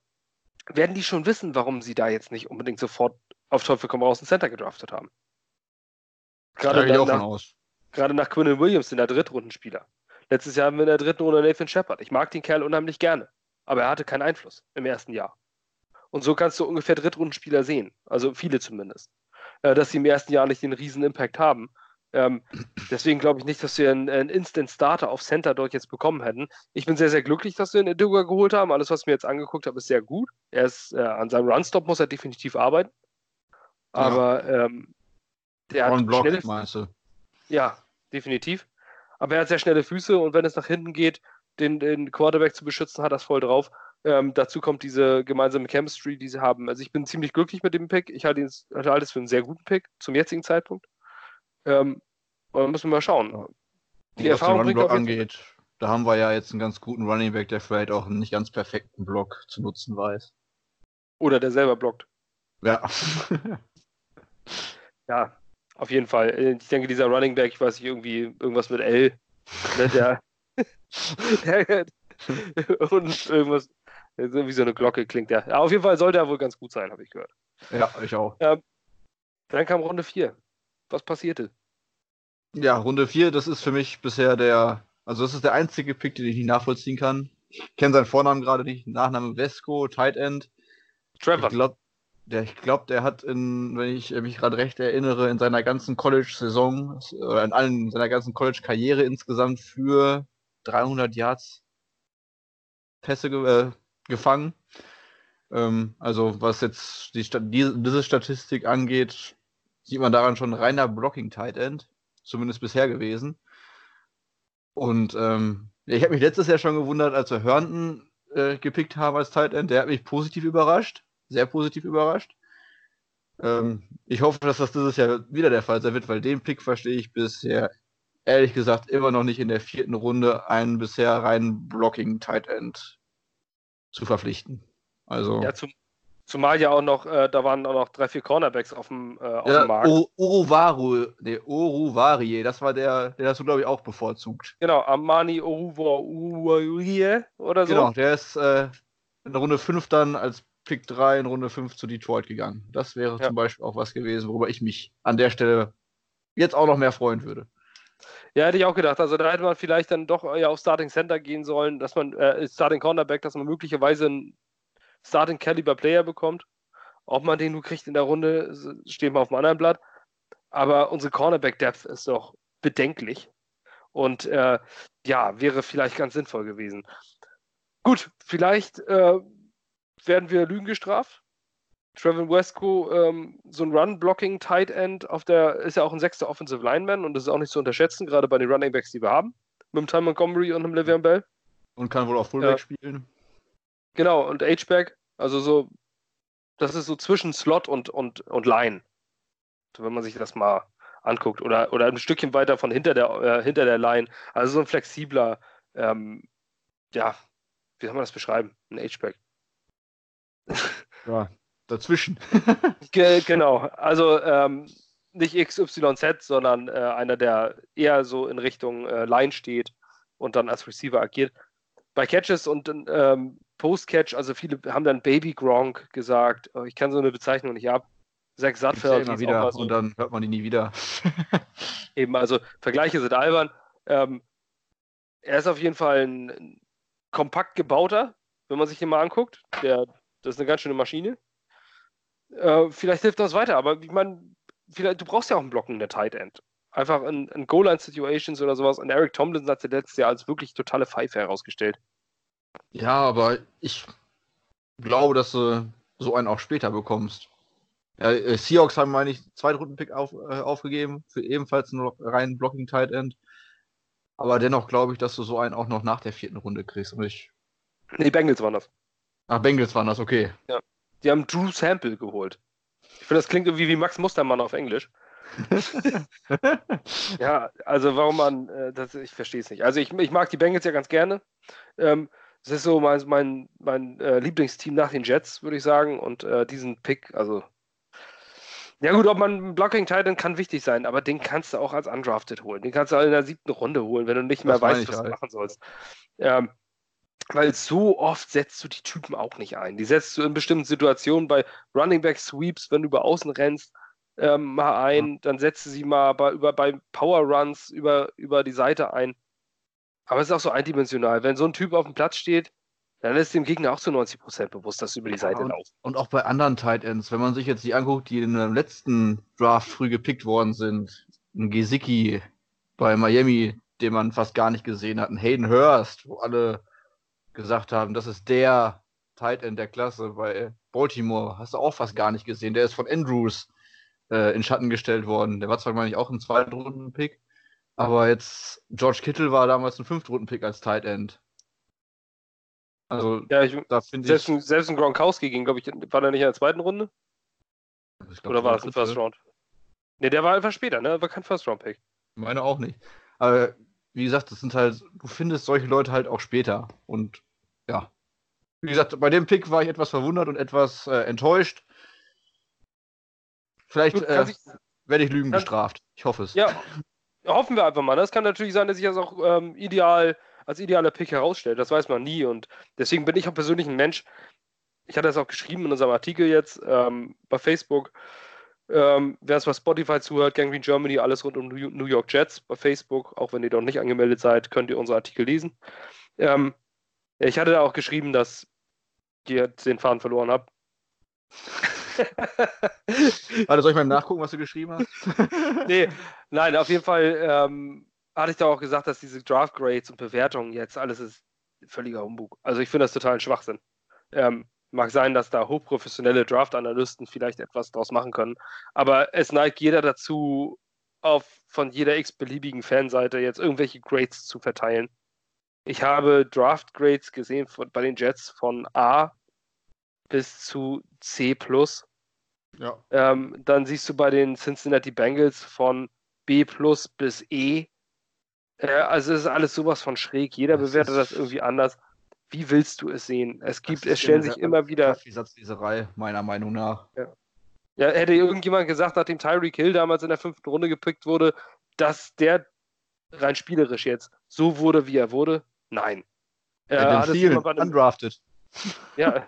werden die schon wissen, warum sie da jetzt nicht unbedingt sofort auf Teufel komm raus einen Center gedraftet haben. Gerade nach, nach, gerade nach Quinn Williams, in der Drittrundenspieler. Letztes Jahr haben wir in der dritten Runde Nathan Shepard. Ich mag den Kerl unheimlich gerne, aber er hatte keinen Einfluss im ersten Jahr. Und so kannst du ungefähr Drittrundenspieler sehen, also viele zumindest, äh, dass sie im ersten Jahr nicht den riesen Impact haben. Ähm, deswegen glaube ich nicht, dass wir einen, einen, Instant Starter auf Center dort jetzt bekommen hätten. Ich bin sehr, sehr glücklich, dass wir einen Eduga geholt haben. Alles, was ich mir jetzt angeguckt habe, ist sehr gut. Er ist äh, an seinem Runstop muss er definitiv arbeiten. Aber ja. ähm, der hat Block, schnelle, meinst du? Ja, definitiv. Aber er hat sehr schnelle Füße und wenn es nach hinten geht, den, den Quarterback zu beschützen, hat das voll drauf. Ähm, dazu kommt diese gemeinsame Chemistry, die sie haben. Also ich bin ziemlich glücklich mit dem Pick. Ich halte, ihn, halte es für einen sehr guten Pick zum jetzigen Zeitpunkt. Ähm, und dann müssen wir mal schauen. Die was Erfahrung den Block angeht, da haben wir ja jetzt einen ganz guten Running Back, der vielleicht auch einen nicht ganz perfekten Block zu nutzen weiß. Oder der selber blockt. Ja. ja, auf jeden Fall. Ich denke, dieser Running Back, ich weiß nicht, irgendwie irgendwas mit L. Ne, der, der, und irgendwas, wie so eine Glocke klingt der. Ja, auf jeden Fall sollte er wohl ganz gut sein, habe ich gehört. Ja, ich auch. Ähm, dann kam Runde 4. Was passierte? Ja, Runde 4, das ist für mich bisher der, also das ist der einzige Pick, den ich nicht nachvollziehen kann. Ich kenne seinen Vornamen gerade nicht, Nachname Vesco, Tight End. Trevor. Ich glaube, der, ich glaube, der hat in, wenn ich mich gerade recht erinnere, in seiner ganzen College-Saison oder in allen in seiner ganzen College-Karriere insgesamt für 300 Yards Pässe äh, gefangen. Ähm, also was jetzt die, die, diese Statistik angeht, sieht man daran schon reiner Blocking-Tight End, zumindest bisher gewesen. Und ähm, ich habe mich letztes Jahr schon gewundert, als wir Hörnten äh, gepickt haben als Tight End. Der hat mich positiv überrascht, sehr positiv überrascht. Ähm, ich hoffe, dass das dieses Jahr wieder der Fall sein wird, weil den Pick verstehe ich bisher ehrlich gesagt immer noch nicht in der vierten Runde einen bisher rein Blocking Tight End zu verpflichten. Also ja, zum, zumal ja auch noch, äh, da waren auch noch drei, vier Cornerbacks auf dem, äh, auf ja, dem Markt. Oruvaru, nee, Oruvarie, das war der, der hast du, glaube ich, auch bevorzugt. Genau, Armani Oruvarie oder so. Genau, der ist äh, in Runde 5 dann als Pick 3 in Runde 5 zu Detroit gegangen. Das wäre ja. zum Beispiel auch was gewesen, worüber ich mich an der Stelle jetzt auch noch mehr freuen würde. Ja, hätte ich auch gedacht. Also da hätte man vielleicht dann doch ja auf Starting Center gehen sollen, dass man äh, Starting Cornerback, dass man möglicherweise einen Starting Caliber Player bekommt. Ob man den nur kriegt in der Runde, steht mal auf dem anderen Blatt. Aber unsere Cornerback Depth ist doch bedenklich. Und äh, ja, wäre vielleicht ganz sinnvoll gewesen. Gut, vielleicht äh, werden wir Lügen gestraft. Trevin Wesco, ähm, so ein Run-Blocking-Tight End, auf der ist ja auch ein sechster Offensive Lineman und das ist auch nicht zu unterschätzen, gerade bei den Running Backs, die wir haben. Mit dem Ty Montgomery und dem Le'Veon Bell. Und kann wohl auch Fullback ja. spielen. Genau, und H-Back, also so, das ist so zwischen Slot und, und, und Line. Wenn man sich das mal anguckt. Oder, oder ein Stückchen weiter von hinter der, äh, hinter der Line. Also so ein flexibler, ähm, ja, wie soll man das beschreiben? Ein H-Back. Ja, dazwischen. Ge genau, also ähm, nicht XYZ, sondern äh, einer, der eher so in Richtung äh, Line steht und dann als Receiver agiert. Bei Catches und ähm, Post-Catch, also viele haben dann Baby Gronk gesagt. Oh, ich kann so eine Bezeichnung nicht ab. Zach Sattfeld. Ja wieder so. und dann hört man ihn nie wieder. Eben, also Vergleiche sind albern. Ähm, er ist auf jeden Fall ein kompakt gebauter, wenn man sich den mal anguckt. Der, das ist eine ganz schöne Maschine. Äh, vielleicht hilft das weiter, aber ich meine, du brauchst ja auch einen Blocken der Tight End. Einfach in, in Goal-Line-Situations oder sowas. Und Eric Tomlinson hat sich letztes Jahr als wirklich totale Pfeife herausgestellt. Ja, aber ich glaube, dass du so einen auch später bekommst. Ja, äh, Seahawks haben, meine ich, Zweitrunden-Pick auf, äh, aufgegeben für ebenfalls nur rein Blocking Tight End. Aber dennoch glaube ich, dass du so einen auch noch nach der vierten Runde kriegst. Und ich... Nee, Bengals waren das. Ach, Bengals waren das, okay. Ja. Die haben Drew Sample geholt. Ich finde, das klingt irgendwie wie Max Mustermann auf Englisch. ja, also warum man, äh, das, ich verstehe es nicht. Also ich, ich mag die Bengals ja ganz gerne. Ähm, das ist so mein, mein, mein äh, Lieblingsteam nach den Jets, würde ich sagen. Und äh, diesen Pick, also ja gut, ob man Blocking Titan kann wichtig sein, aber den kannst du auch als Undrafted holen. Den kannst du auch in der siebten Runde holen, wenn du nicht mehr das weißt, was halt. du machen sollst. Ähm, weil so oft setzt du die Typen auch nicht ein. Die setzt du in bestimmten Situationen bei Running Back Sweeps, wenn du über außen rennst, ähm, mal ein, dann setzt du sie mal bei, über, bei Power Runs über, über die Seite ein. Aber es ist auch so eindimensional. Wenn so ein Typ auf dem Platz steht, dann ist dem Gegner auch zu 90% bewusst, dass sie über die Seite ja, und, laufen. Und auch bei anderen Tight Ends, wenn man sich jetzt die anguckt, die in dem letzten Draft früh gepickt worden sind, ein Gesicki bei Miami, den man fast gar nicht gesehen hat, ein Hayden Hurst, wo alle gesagt haben, das ist der Tight End der Klasse bei Baltimore, hast du auch fast gar nicht gesehen. Der ist von Andrews äh, in Schatten gestellt worden. Der war zwar, meine ich, auch ein Zweitrunden-Pick, aber jetzt George Kittle war damals ein Fünftrunden-Pick als Tight End. Also, ja, ich, da finde selbst, ich. Ein, selbst ein Gronkowski ging, glaube ich, war der nicht in der zweiten Runde? Glaub, Oder war das ein First Round? Ne, der war einfach später, ne? War kein First Round Pick. Meine auch nicht. Aber wie gesagt, das sind halt, du findest solche Leute halt auch später. Und ja. Wie gesagt, bei dem Pick war ich etwas verwundert und etwas äh, enttäuscht. Vielleicht äh, werde ich Lügen kann, bestraft. Ich hoffe es. Ja, hoffen wir einfach mal. Das kann natürlich sein, dass ich das auch ähm, ideal als idealer Pick herausstellt. Das weiß man nie. Und deswegen bin ich auch persönlich ein Mensch. Ich hatte das auch geschrieben in unserem Artikel jetzt ähm, bei Facebook. Ähm, wer es bei Spotify zuhört, Gangrene Germany, alles rund um New York Jets bei Facebook. Auch wenn ihr dort nicht angemeldet seid, könnt ihr unsere Artikel lesen. Ähm, ich hatte da auch geschrieben, dass jetzt den Faden verloren habe. Warte, soll ich mal nachgucken, was du geschrieben hast? nee, nein, auf jeden Fall ähm, hatte ich da auch gesagt, dass diese Draft Grades und Bewertungen jetzt alles ist völliger Humbug. Also ich finde das total ein Schwachsinn. Ähm, mag sein, dass da hochprofessionelle Draft-Analysten vielleicht etwas draus machen können, aber es neigt jeder dazu, auf von jeder x-beliebigen Fanseite jetzt irgendwelche Grades zu verteilen. Ich habe Draft Grades gesehen von, bei den Jets von A bis zu C+. Ja. Ähm, dann siehst du bei den Cincinnati Bengals von B bis E ja, also es ist alles sowas von schräg. Jeder das bewertet das irgendwie anders. Wie willst du es sehen? Es gibt, es stellen sich immer wieder. Die Satzleserei, meiner Meinung nach. Ja. ja, hätte irgendjemand gesagt, nachdem Tyreek Hill damals in der fünften Runde gepickt wurde, dass der rein spielerisch jetzt so wurde, wie er wurde? Nein. Ja, äh, vielen, undrafted. Ja,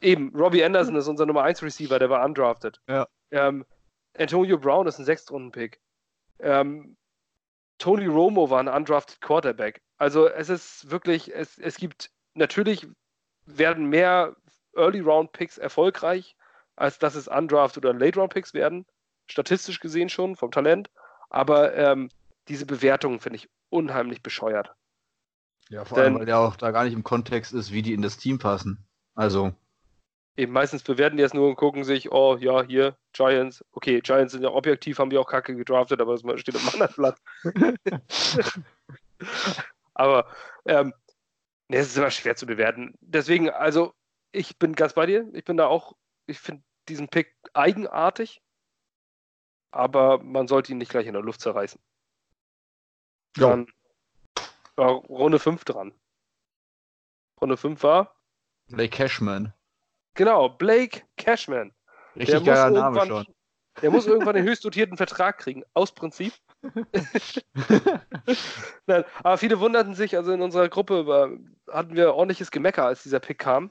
eben. Robbie Anderson ist unser Nummer 1 Receiver, der war undrafted. Ja. Ähm, Antonio Brown ist ein Sechstrunden-Pick. Ähm, Tony Romo war ein undrafted Quarterback. Also es ist wirklich, es, es gibt natürlich werden mehr Early Round Picks erfolgreich, als dass es undrafted oder Late Round Picks werden. Statistisch gesehen schon vom Talent. Aber ähm, diese Bewertungen finde ich unheimlich bescheuert. Ja, vor Denn, allem, weil der auch da gar nicht im Kontext ist, wie die in das Team passen. Also eben meistens bewerten die es nur und gucken sich, oh ja, hier, Giants, okay, Giants sind ja objektiv, haben die auch Kacke gedraftet, aber das steht auf anderen Blatt. aber ähm, nee, es ist immer schwer zu bewerten. Deswegen, also, ich bin ganz bei dir. Ich bin da auch, ich finde diesen Pick eigenartig, aber man sollte ihn nicht gleich in der Luft zerreißen. Dann war Runde 5 dran. Runde 5 war? Blake Cashman. Genau, Blake Cashman. Richtig der geiler Name schon. Der muss irgendwann den höchst dotierten Vertrag kriegen, aus Prinzip. Nein, aber viele wunderten sich, also in unserer Gruppe war, hatten wir ordentliches Gemecker, als dieser Pick kam,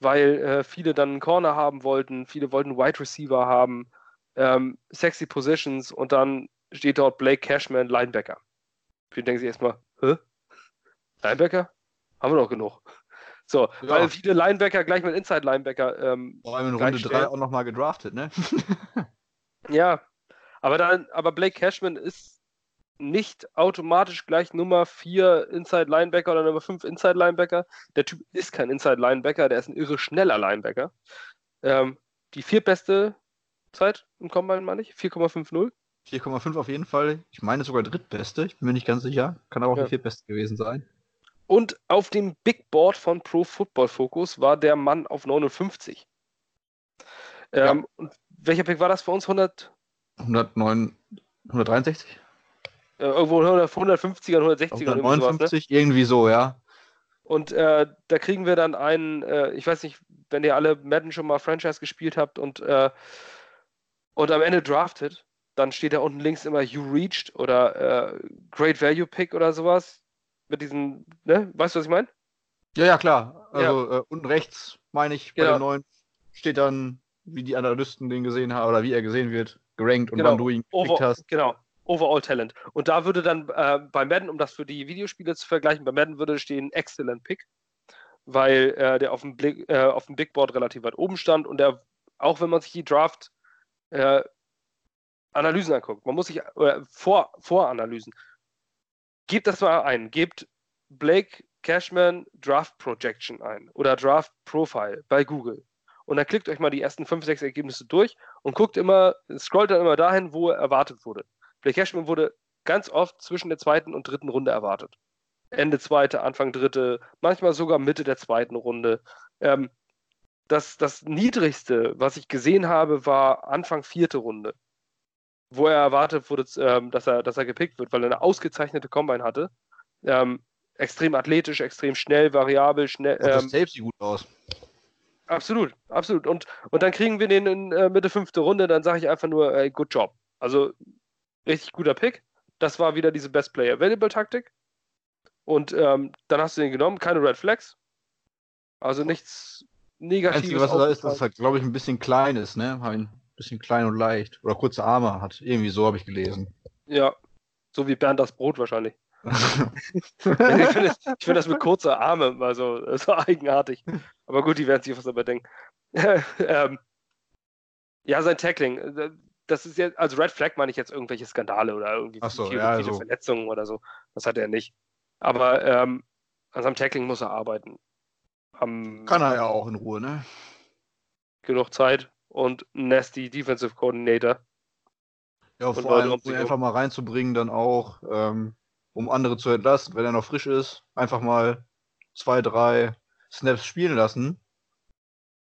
weil äh, viele dann einen Corner haben wollten, viele wollten Wide Receiver haben, ähm, sexy Positions und dann steht dort Blake Cashman, Linebacker. Viele denken sich erstmal, hä? Linebacker? Haben wir doch genug. So, ja. weil viele Linebacker gleich mit Inside-Linebacker. Ähm, Vor allem in Runde 3 auch nochmal gedraftet, ne? ja, Aber, dann, aber Blake Cashman ist nicht automatisch gleich Nummer 4 Inside Linebacker oder Nummer 5 Inside Linebacker. Der Typ ist kein Inside Linebacker, der ist ein irre schneller Linebacker. Ähm, die viertbeste Zeit im Combine, meine ich, 4,50. 4,5 auf jeden Fall. Ich meine sogar drittbeste. Ich bin mir nicht ganz sicher. Kann aber auch ja. die viertbeste gewesen sein. Und auf dem Big Board von Pro Football Focus war der Mann auf 59. Ähm, ja. und welcher Pick war das für uns? 100? 109, 163? Äh, irgendwo 150er, 160er. 159, ne? irgendwie so, ja. Und äh, da kriegen wir dann einen, äh, ich weiß nicht, wenn ihr alle Madden schon mal Franchise gespielt habt und, äh, und am Ende draftet, dann steht da unten links immer You Reached oder äh, Great Value Pick oder sowas. Mit diesen, ne? Weißt du, was ich meine? Ja, ja, klar. Also ja. Äh, unten rechts, meine ich, bei genau. dem neuen steht dann, wie die Analysten den gesehen haben oder wie er gesehen wird, gerankt und genau. wann du ihn geklickt hast. Genau. Overall Talent. Und da würde dann äh, bei Madden, um das für die Videospiele zu vergleichen, bei Madden würde stehen Excellent Pick, weil äh, der auf dem, Blick, äh, auf dem Big Board relativ weit oben stand und der, auch wenn man sich die Draft äh, Analysen anguckt, man muss sich vor, Voranalysen, gebt das mal ein, gebt Blake Cashman Draft Projection ein oder Draft Profile bei Google. Und dann klickt euch mal die ersten fünf, sechs Ergebnisse durch und guckt immer, scrollt dann immer dahin, wo er erwartet wurde. Blake Cashman wurde ganz oft zwischen der zweiten und dritten Runde erwartet. Ende zweite, Anfang dritte, manchmal sogar Mitte der zweiten Runde. Ähm, das, das niedrigste, was ich gesehen habe, war Anfang vierte Runde, wo er erwartet wurde, ähm, dass, er, dass er gepickt wird, weil er eine ausgezeichnete Combine hatte. Ähm, extrem athletisch, extrem schnell, variabel, schnell. Ähm, das Tape sieht gut aus. Absolut, absolut. Und, und dann kriegen wir den in äh, Mitte fünfte Runde, dann sage ich einfach nur, ey, good job. Also richtig guter Pick. Das war wieder diese Best Player Available Taktik. Und ähm, dann hast du den genommen, keine Red Flags. Also nichts Negatives. Einzige, was da ist, dass es halt, glaube ich, ein bisschen klein ist, ne? Ein bisschen klein und leicht. Oder kurze Arme hat. Irgendwie so habe ich gelesen. Ja. So wie Bernd das Brot wahrscheinlich. ich finde das, find das, mit kurzer Arme mal so, so, eigenartig. Aber gut, die werden sich was dabei denken. ähm, ja, sein Tackling. Das ist jetzt, also Red Flag meine ich jetzt irgendwelche Skandale oder irgendwie so, viele, ja, viele also. Verletzungen oder so. Das hat er nicht. Aber ähm, an seinem Tackling muss er arbeiten. Am, Kann er ja auch in Ruhe, ne? Genug Zeit und Nasty Defensive Coordinator. Ja, und vor allem, um ihn einfach mal reinzubringen, dann auch, ähm, um andere zu entlasten, wenn er noch frisch ist, einfach mal zwei, drei Snaps spielen lassen.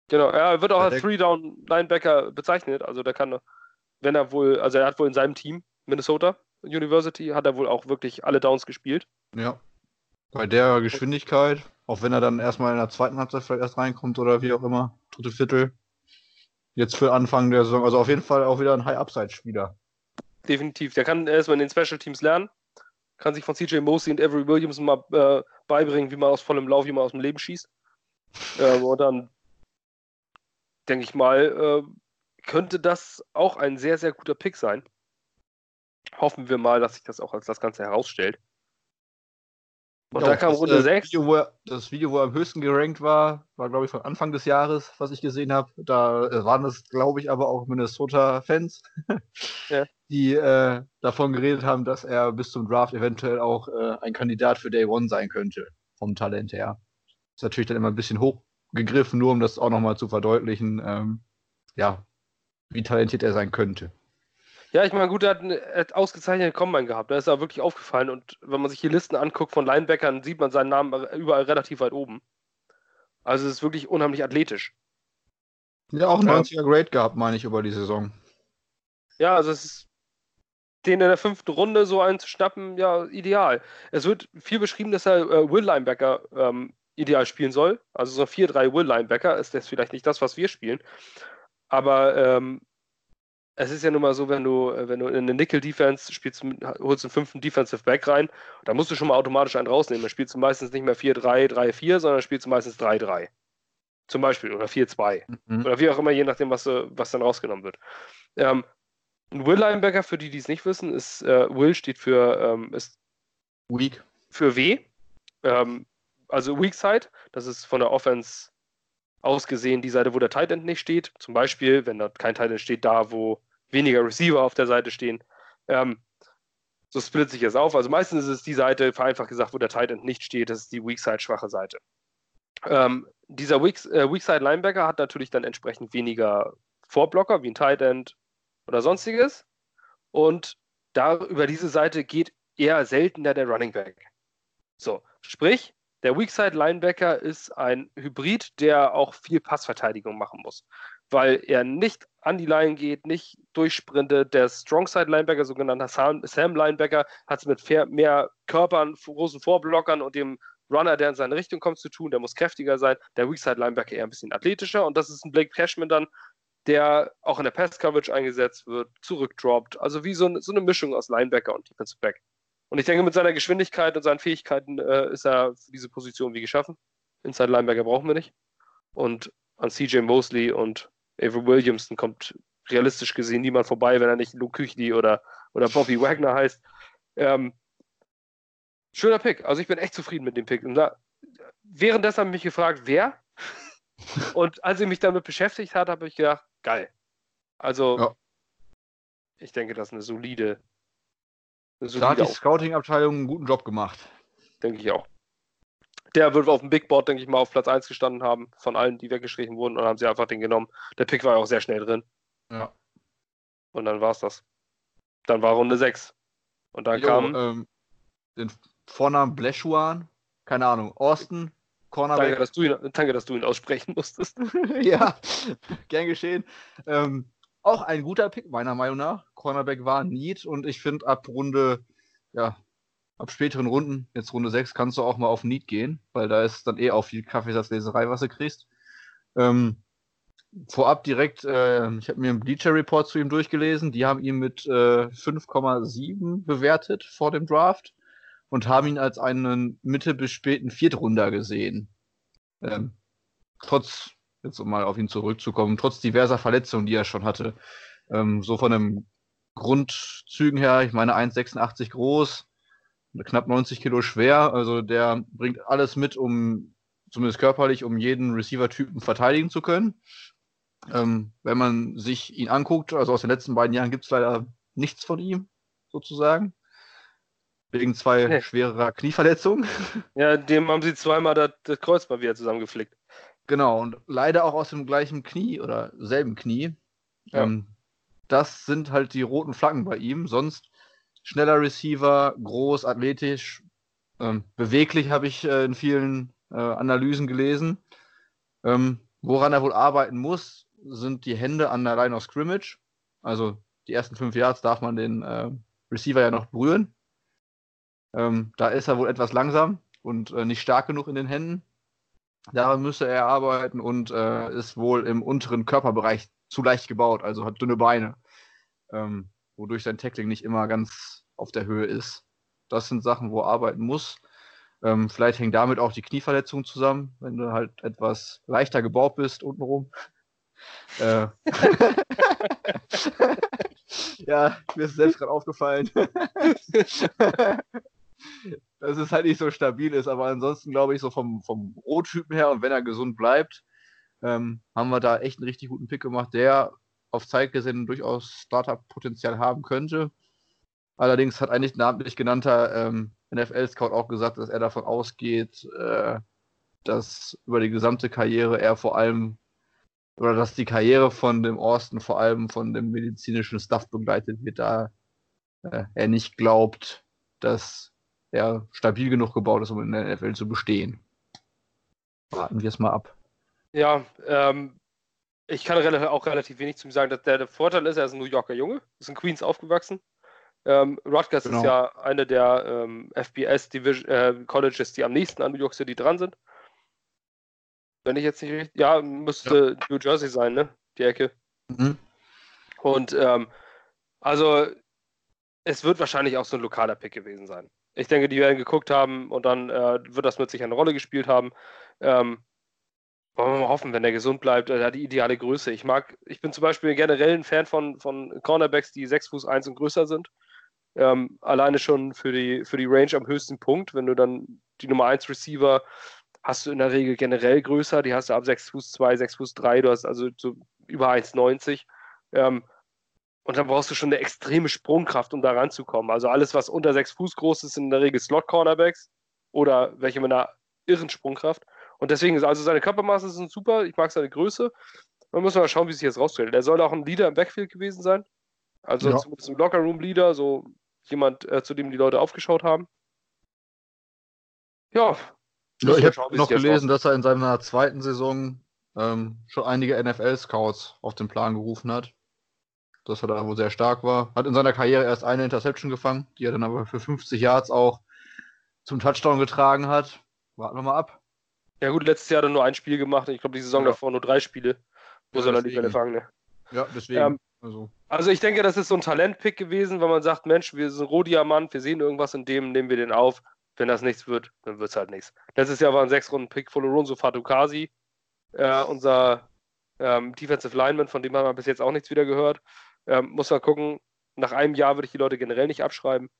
Genau, er wird auch als Three-Down-Linebacker bezeichnet, also der kann wenn er wohl, also er hat wohl in seinem Team, Minnesota University, hat er wohl auch wirklich alle Downs gespielt. Ja. Bei der Geschwindigkeit, auch wenn er dann erstmal in der zweiten Halbzeit vielleicht erst reinkommt oder wie auch immer, dritte Viertel. Jetzt für Anfang der Saison, also auf jeden Fall auch wieder ein High-Upside-Spieler. Definitiv. Der kann erstmal in den Special Teams lernen, kann sich von CJ Mosley und Avery Williams mal äh, beibringen, wie man aus vollem Lauf, wie man aus dem Leben schießt. ähm, und dann denke ich mal, äh, könnte das auch ein sehr, sehr guter Pick sein. Hoffen wir mal, dass sich das auch als das Ganze herausstellt. Und ja, da kam Runde 6. Video, das Video, wo er am höchsten gerankt war, war, glaube ich, von Anfang des Jahres, was ich gesehen habe. Da äh, waren es, glaube ich, aber auch Minnesota-Fans, ja. die äh, davon geredet haben, dass er bis zum Draft eventuell auch äh, ein Kandidat für Day One sein könnte, vom Talent her. Ist natürlich dann immer ein bisschen hochgegriffen, nur um das auch nochmal zu verdeutlichen. Ähm, ja, wie talentiert er sein könnte. Ja, ich meine, gut, er hat einen ausgezeichneten Combine gehabt. Da ist er wirklich aufgefallen. Und wenn man sich die Listen anguckt von Linebackern, sieht man seinen Namen überall relativ weit oben. Also es ist wirklich unheimlich athletisch. Ja, auch 90er Grade gehabt, meine ich, über die Saison. Ja, also es ist den in der fünften Runde so einen zu schnappen, ja, ideal. Es wird viel beschrieben, dass er äh, Will Linebacker ähm, ideal spielen soll. Also so ein 4-3 Will Linebacker ist das vielleicht nicht das, was wir spielen. Aber ähm, es ist ja nun mal so, wenn du, äh, wenn du in eine Nickel-Defense spielst, holst einen fünften Defensive Back rein, da musst du schon mal automatisch einen rausnehmen. Dann spielst du meistens nicht mehr 4-3, 3-4, sondern spielst du meistens 3-3. Zum Beispiel. Oder 4-2. Mhm. Oder wie auch immer, je nachdem, was, äh, was dann rausgenommen wird. Ähm, ein Will-Linebacker, für die, die es nicht wissen, ist äh, Will steht für ähm, ist Weak. Für W. Ähm, also Weak Side. Das ist von der Offense ausgesehen die Seite, wo der Tight End nicht steht. Zum Beispiel, wenn da kein Tight End steht, da, wo weniger Receiver auf der Seite stehen. Ähm, so splittet sich das auf. Also meistens ist es die Seite, vereinfacht gesagt, wo der Tight End nicht steht, das ist die Weakside-schwache Seite. Ähm, dieser Weak, äh, Weakside Linebacker hat natürlich dann entsprechend weniger Vorblocker wie ein Tight End oder sonstiges. Und da über diese Seite geht eher seltener der Running Back. So, sprich, der Weakside Linebacker ist ein Hybrid, der auch viel Passverteidigung machen muss, weil er nicht an die Line geht, nicht durchsprintet. Der Strongside Linebacker, sogenannter Sam, Sam Linebacker, hat es mit mehr Körpern, großen Vorblockern und dem Runner, der in seine Richtung kommt, zu tun. Der muss kräftiger sein. Der Weakside Linebacker eher ein bisschen athletischer und das ist ein Blake Cashman dann, der auch in der Pass Coverage eingesetzt wird, zurückdroppt. Also wie so, so eine Mischung aus Linebacker und Defensive Back. Und ich denke, mit seiner Geschwindigkeit und seinen Fähigkeiten äh, ist er für diese Position wie geschaffen. Inside Linebacker brauchen wir nicht. Und an CJ Mosley und Avery Williamson kommt realistisch gesehen niemand vorbei, wenn er nicht Luke Küchli oder, oder Bobby Wagner heißt. Ähm, schöner Pick. Also ich bin echt zufrieden mit dem Pick. Und da, währenddessen habe ich mich gefragt, wer? und als ich mich damit beschäftigt hat, habe ich gedacht, geil. Also ja. ich denke, das ist eine solide da hat die Scouting-Abteilung einen guten Job gemacht. Denke ich auch. Der wird auf dem Big Board, denke ich mal, auf Platz 1 gestanden haben, von allen, die weggestrichen wurden, und haben sie einfach den genommen. Der Pick war ja auch sehr schnell drin. Ja. Und dann war es das. Dann war Runde 6. Und dann jo, kam. Ähm, den Vornamen Bleschuan, keine Ahnung, Austin, Cornerback. Danke, dass du ihn, danke, dass du ihn aussprechen musstest. ja, gern geschehen. Ähm, auch ein guter Pick, meiner Meinung nach. Cornerback war Need und ich finde, ab Runde, ja, ab späteren Runden, jetzt Runde 6, kannst du auch mal auf Need gehen, weil da ist dann eh auch viel Kaffeesatzleserei, was du kriegst. Ähm, vorab direkt, äh, ich habe mir einen Bleacher Report zu ihm durchgelesen. Die haben ihn mit äh, 5,7 bewertet vor dem Draft und haben ihn als einen Mitte bis späten Viertrunder gesehen. Ähm, trotz jetzt um mal auf ihn zurückzukommen, trotz diverser Verletzungen, die er schon hatte. Ähm, so von den Grundzügen her, ich meine 1,86 groß, knapp 90 Kilo schwer, also der bringt alles mit, um zumindest körperlich, um jeden Receiver-Typen verteidigen zu können. Ähm, wenn man sich ihn anguckt, also aus den letzten beiden Jahren gibt es leider nichts von ihm, sozusagen. Wegen zwei nee. schwerer Knieverletzungen. Ja, dem haben sie zweimal das, das Kreuzband wieder zusammengeflickt. Genau, und leider auch aus dem gleichen Knie oder selben Knie. Ja. Ähm, das sind halt die roten Flaggen bei ihm. Sonst schneller Receiver, groß, athletisch, ähm, beweglich habe ich äh, in vielen äh, Analysen gelesen. Ähm, woran er wohl arbeiten muss, sind die Hände an der Line of Scrimmage. Also die ersten fünf Yards darf man den äh, Receiver ja noch berühren. Ähm, da ist er wohl etwas langsam und äh, nicht stark genug in den Händen. Daran müsste er arbeiten und äh, ist wohl im unteren Körperbereich zu leicht gebaut, also hat dünne Beine, ähm, wodurch sein Tackling nicht immer ganz auf der Höhe ist. Das sind Sachen, wo er arbeiten muss. Ähm, vielleicht hängt damit auch die Knieverletzung zusammen, wenn du halt etwas leichter gebaut bist untenrum. äh. ja, mir ist selbst gerade aufgefallen dass es halt nicht so stabil ist. Aber ansonsten glaube ich, so vom, vom Rohtypen her und wenn er gesund bleibt, ähm, haben wir da echt einen richtig guten Pick gemacht, der auf Zeit gesehen durchaus Startup-Potenzial haben könnte. Allerdings hat ein nicht namentlich genannter ähm, NFL-Scout auch gesagt, dass er davon ausgeht, äh, dass über die gesamte Karriere er vor allem oder dass die Karriere von dem Austin vor allem von dem medizinischen Stuff begleitet wird, da äh, er nicht glaubt, dass er stabil genug gebaut ist, um in der NFL zu bestehen. Warten wir es mal ab. Ja, ähm, ich kann auch relativ wenig zu ihm sagen. Dass der, der Vorteil ist, er ist ein New Yorker Junge, ist in Queens aufgewachsen. Ähm, Rutgers genau. ist ja eine der ähm, FBS Division, äh, Colleges, die am nächsten an New York City dran sind. Wenn ich jetzt nicht richtig. Ja, müsste ja. New Jersey sein, ne? Die Ecke. Mhm. Und ähm, also es wird wahrscheinlich auch so ein lokaler Pick gewesen sein. Ich denke, die werden geguckt haben und dann äh, wird das mit sich eine Rolle gespielt haben. Ähm, wollen wir mal hoffen, wenn er gesund bleibt, er hat die ideale Größe. Ich mag, ich bin zum Beispiel generell ein Fan von, von Cornerbacks, die 6 Fuß 1 und größer sind. Ähm, alleine schon für die, für die Range am höchsten Punkt. Wenn du dann die Nummer 1 Receiver hast du in der Regel generell größer, die hast du ab 6 Fuß 2, 6 Fuß 3, du hast also so über 1,90. Ähm, Und dann brauchst du schon eine extreme Sprungkraft, um da ranzukommen. Also alles, was unter sechs Fuß groß ist, sind in der Regel Slot-Cornerbacks oder welche mit einer irren Sprungkraft. Und deswegen ist also seine Körpermaße sind super. Ich mag seine Größe. Man muss mal schauen, wie sich jetzt rausstellt. Er soll auch ein Leader im Backfield gewesen sein. Also ja. zumindest ein Locker-Room-Leader, so jemand, äh, zu dem die Leute aufgeschaut haben. Ja. ja ich habe noch gelesen, dass er in seiner zweiten Saison ähm, schon einige NFL-Scouts auf den Plan gerufen hat. Dass er da wohl sehr stark war. Hat in seiner Karriere erst eine Interception gefangen, die er dann aber für 50 Yards auch zum Touchdown getragen hat. Warten wir mal ab. Ja gut, letztes Jahr hat er nur ein Spiel gemacht. Ich glaube, die Saison ja. davor nur drei Spiele. Wo ja, er die Bälle fangen? Ne? Ja, deswegen. Ähm, also. also. ich denke, das ist so ein Talentpick gewesen, weil man sagt, Mensch, wir sind Rohdiamant, wir sehen irgendwas in dem, nehmen wir den auf. Wenn das nichts wird, dann wird es halt nichts. Letztes Jahr war ein sechs Runden Pick von Lorenzo Fatukasi, äh, unser ähm, Defensive Lineman, von dem haben wir bis jetzt auch nichts wieder gehört. Ähm, muss man gucken, nach einem Jahr würde ich die Leute generell nicht abschreiben.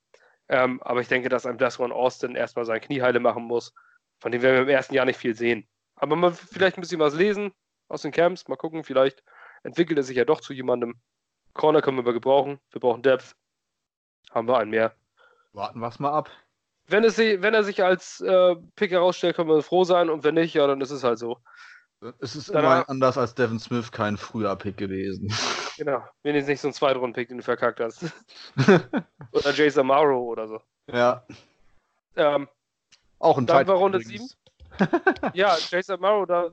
Ähm, aber ich denke, dass ein Desmond Austin erstmal sein Knie heile machen muss, von dem werden wir im ersten Jahr nicht viel sehen. Aber mal vielleicht ein bisschen was lesen aus den Camps, mal gucken, vielleicht entwickelt er sich ja doch zu jemandem. Corner können wir gebrauchen, wir brauchen Depth. Haben wir einen mehr. Warten wir es mal ab wenn, es, wenn er sich als äh, Pick herausstellt, können wir froh sein und wenn nicht, ja, dann ist es halt so. Es ist Danach, immer anders als Devin Smith kein früher Pick gewesen. Genau, wenn jetzt nicht so ein Zweitrunden-Pick, den du verkackt hast. oder Jason Morrow oder so. Ja. Ähm, Auch ein Dann war Runde 7. ja, Jason Morrow, da,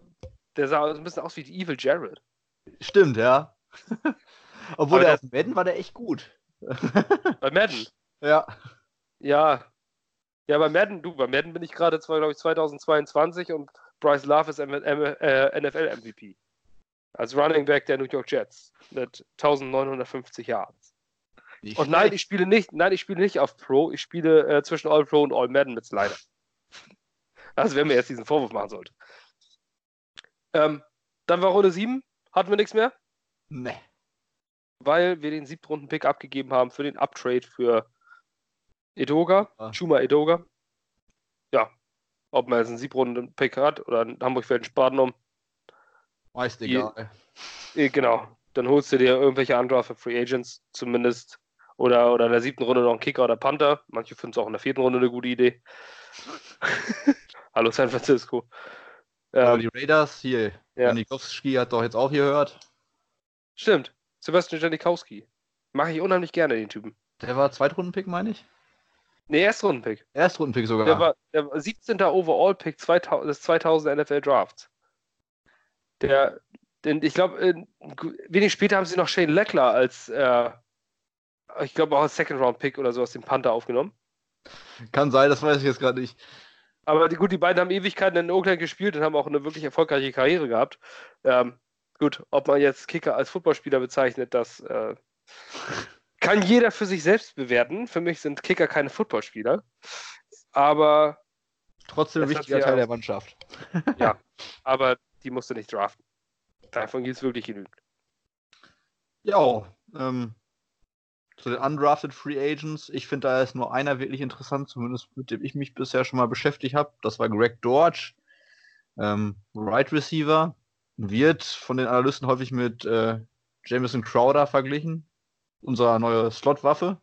der sah ein bisschen aus wie die Evil Jared. Stimmt, ja. Obwohl der auf Madden war der echt gut. Bei Madden? Ja. Ja, ja, bei Madden, du, bei Madden bin ich gerade, glaube ich, 2022 und Bryce Love ist äh, NFL-MVP. Als Running Back der New York Jets mit 1950 Yards. Nicht und nein, ich spiele nicht, nein, ich spiele nicht auf Pro, ich spiele äh, zwischen All Pro und All Madden mit Slider. Also wenn mir jetzt diesen Vorwurf machen sollte. Ähm, dann war Runde 7, hatten wir nichts mehr? Nee. Weil wir den siebten Runden Pick abgegeben haben für den Uptrade für Edoga, ah. Schuma Edoga. Ja, ob man jetzt einen Siebrunden-Pick hat oder in Hamburg fällt ein Spaten um. Meist egal. Die, genau. Dann holst du dir irgendwelche undrafted Free Agents zumindest. Oder, oder in der siebten Runde noch einen Kicker oder Panther. Manche finden es auch in der vierten Runde eine gute Idee. Hallo San Francisco. Ähm, die Raiders hier. Ja. Janikowski hat doch jetzt auch hier gehört. Stimmt. Sebastian Janikowski. Mache ich unheimlich gerne, den Typen. Der war Zweitrunden-Pick, meine ich? Nee, Erstrundenpick. Erstrundenpick sogar. Der war, der war 17. Overall-Pick des 2000 NFL Drafts. Der, den, ich glaube, wenig später haben sie noch Shane Leckler als, äh, ich glaube auch als Second-Round-Pick oder so aus dem Panther aufgenommen. Kann sein, das weiß ich jetzt gerade nicht. Aber die, gut, die beiden haben Ewigkeiten in Oakland gespielt und haben auch eine wirklich erfolgreiche Karriere gehabt. Ähm, gut, ob man jetzt Kicker als Footballspieler bezeichnet, das äh, kann jeder für sich selbst bewerten. Für mich sind Kicker keine Footballspieler. Aber. Trotzdem ein wichtiger Teil der Mannschaft. ja, aber die musste nicht draften. Davon gibt es wirklich genügend. Ja, ähm, zu den undrafted Free Agents. Ich finde, da ist nur einer wirklich interessant, zumindest mit dem ich mich bisher schon mal beschäftigt habe. Das war Greg Dortch, ähm, Right Receiver. Wird von den Analysten häufig mit äh, Jameson Crowder verglichen unsere neue Slotwaffe.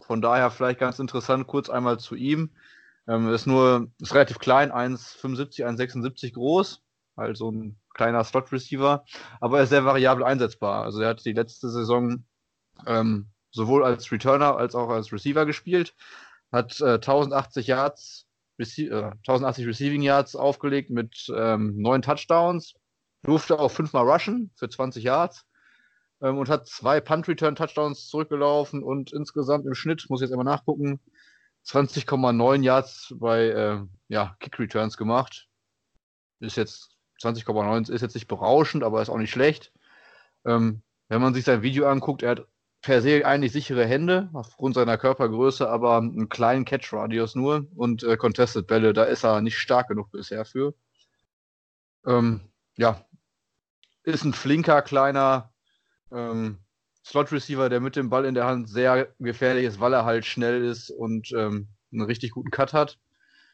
Von daher vielleicht ganz interessant, kurz einmal zu ihm. Ähm, ist nur, ist relativ klein, 1,75, 1,76 groß, also ein kleiner Slot-Receiver, aber er ist sehr variabel einsetzbar. Also er hat die letzte Saison ähm, sowohl als Returner als auch als Receiver gespielt, hat äh, 1080 Yards, Rece äh, 1080 Receiving Yards aufgelegt mit ähm, neun Touchdowns, durfte auch fünfmal rushen für 20 Yards ähm, und hat zwei Punt-Return-Touchdowns zurückgelaufen und insgesamt im Schnitt, muss ich jetzt einmal nachgucken, 20,9 Yards bei äh, ja, Kick-Returns gemacht. Ist jetzt 20,9 ist jetzt nicht berauschend, aber ist auch nicht schlecht. Ähm, wenn man sich sein Video anguckt, er hat per se eigentlich sichere Hände, aufgrund seiner Körpergröße, aber einen kleinen Catch-Radius nur und äh, Contested Bälle, da ist er nicht stark genug bisher für. Ähm, ja, ist ein flinker, kleiner ähm, Slot Receiver, der mit dem Ball in der Hand sehr gefährlich ist, weil er halt schnell ist und ähm, einen richtig guten Cut hat.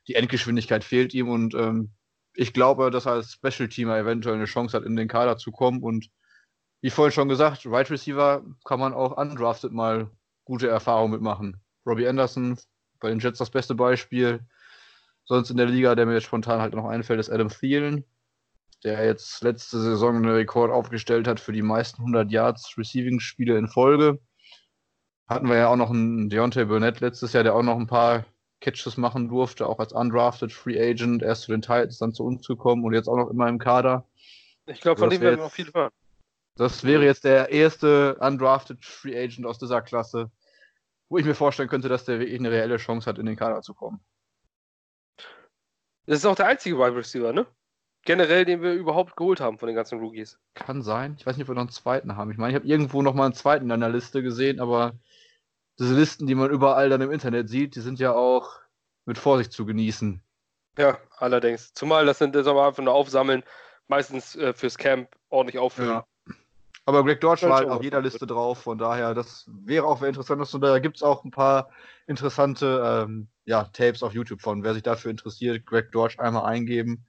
Die Endgeschwindigkeit fehlt ihm und ähm, ich glaube, dass er als Special Teamer eventuell eine Chance hat, in den Kader zu kommen und wie vorhin schon gesagt, Right Receiver kann man auch undrafted mal gute Erfahrungen mitmachen. Robbie Anderson, bei den Jets das beste Beispiel. Sonst in der Liga, der mir jetzt spontan halt noch einfällt, ist Adam Thielen, der jetzt letzte Saison einen Rekord aufgestellt hat für die meisten 100 Yards Receiving-Spiele in Folge. Hatten wir ja auch noch einen Deontay Burnett letztes Jahr, der auch noch ein paar Catches machen durfte, auch als undrafted Free Agent, erst zu den Titans, dann zu uns gekommen und jetzt auch noch immer im Kader. Ich glaube, von dem werden wir auch viel hören. Das wäre jetzt der erste undrafted Free Agent aus dieser Klasse, wo ich mir vorstellen könnte, dass der wirklich eine reelle Chance hat, in den Kader zu kommen. Das ist auch der einzige Wide Receiver, ne? Generell, den wir überhaupt geholt haben von den ganzen Rookies. Kann sein. Ich weiß nicht, ob wir noch einen zweiten haben. Ich meine, ich habe irgendwo noch mal einen zweiten in einer Liste gesehen, aber diese Listen, die man überall dann im Internet sieht, die sind ja auch mit Vorsicht zu genießen. Ja, allerdings. Zumal das sind das aber einfach nur aufsammeln, meistens äh, fürs Camp ordentlich auffüllen. Ja. Aber Greg Dodge war halt auf jeder Liste drauf, von daher, das wäre auch interessant. Und da gibt es auch ein paar interessante ähm, ja, Tapes auf YouTube von. Wer sich dafür interessiert, Greg Dodge einmal eingeben.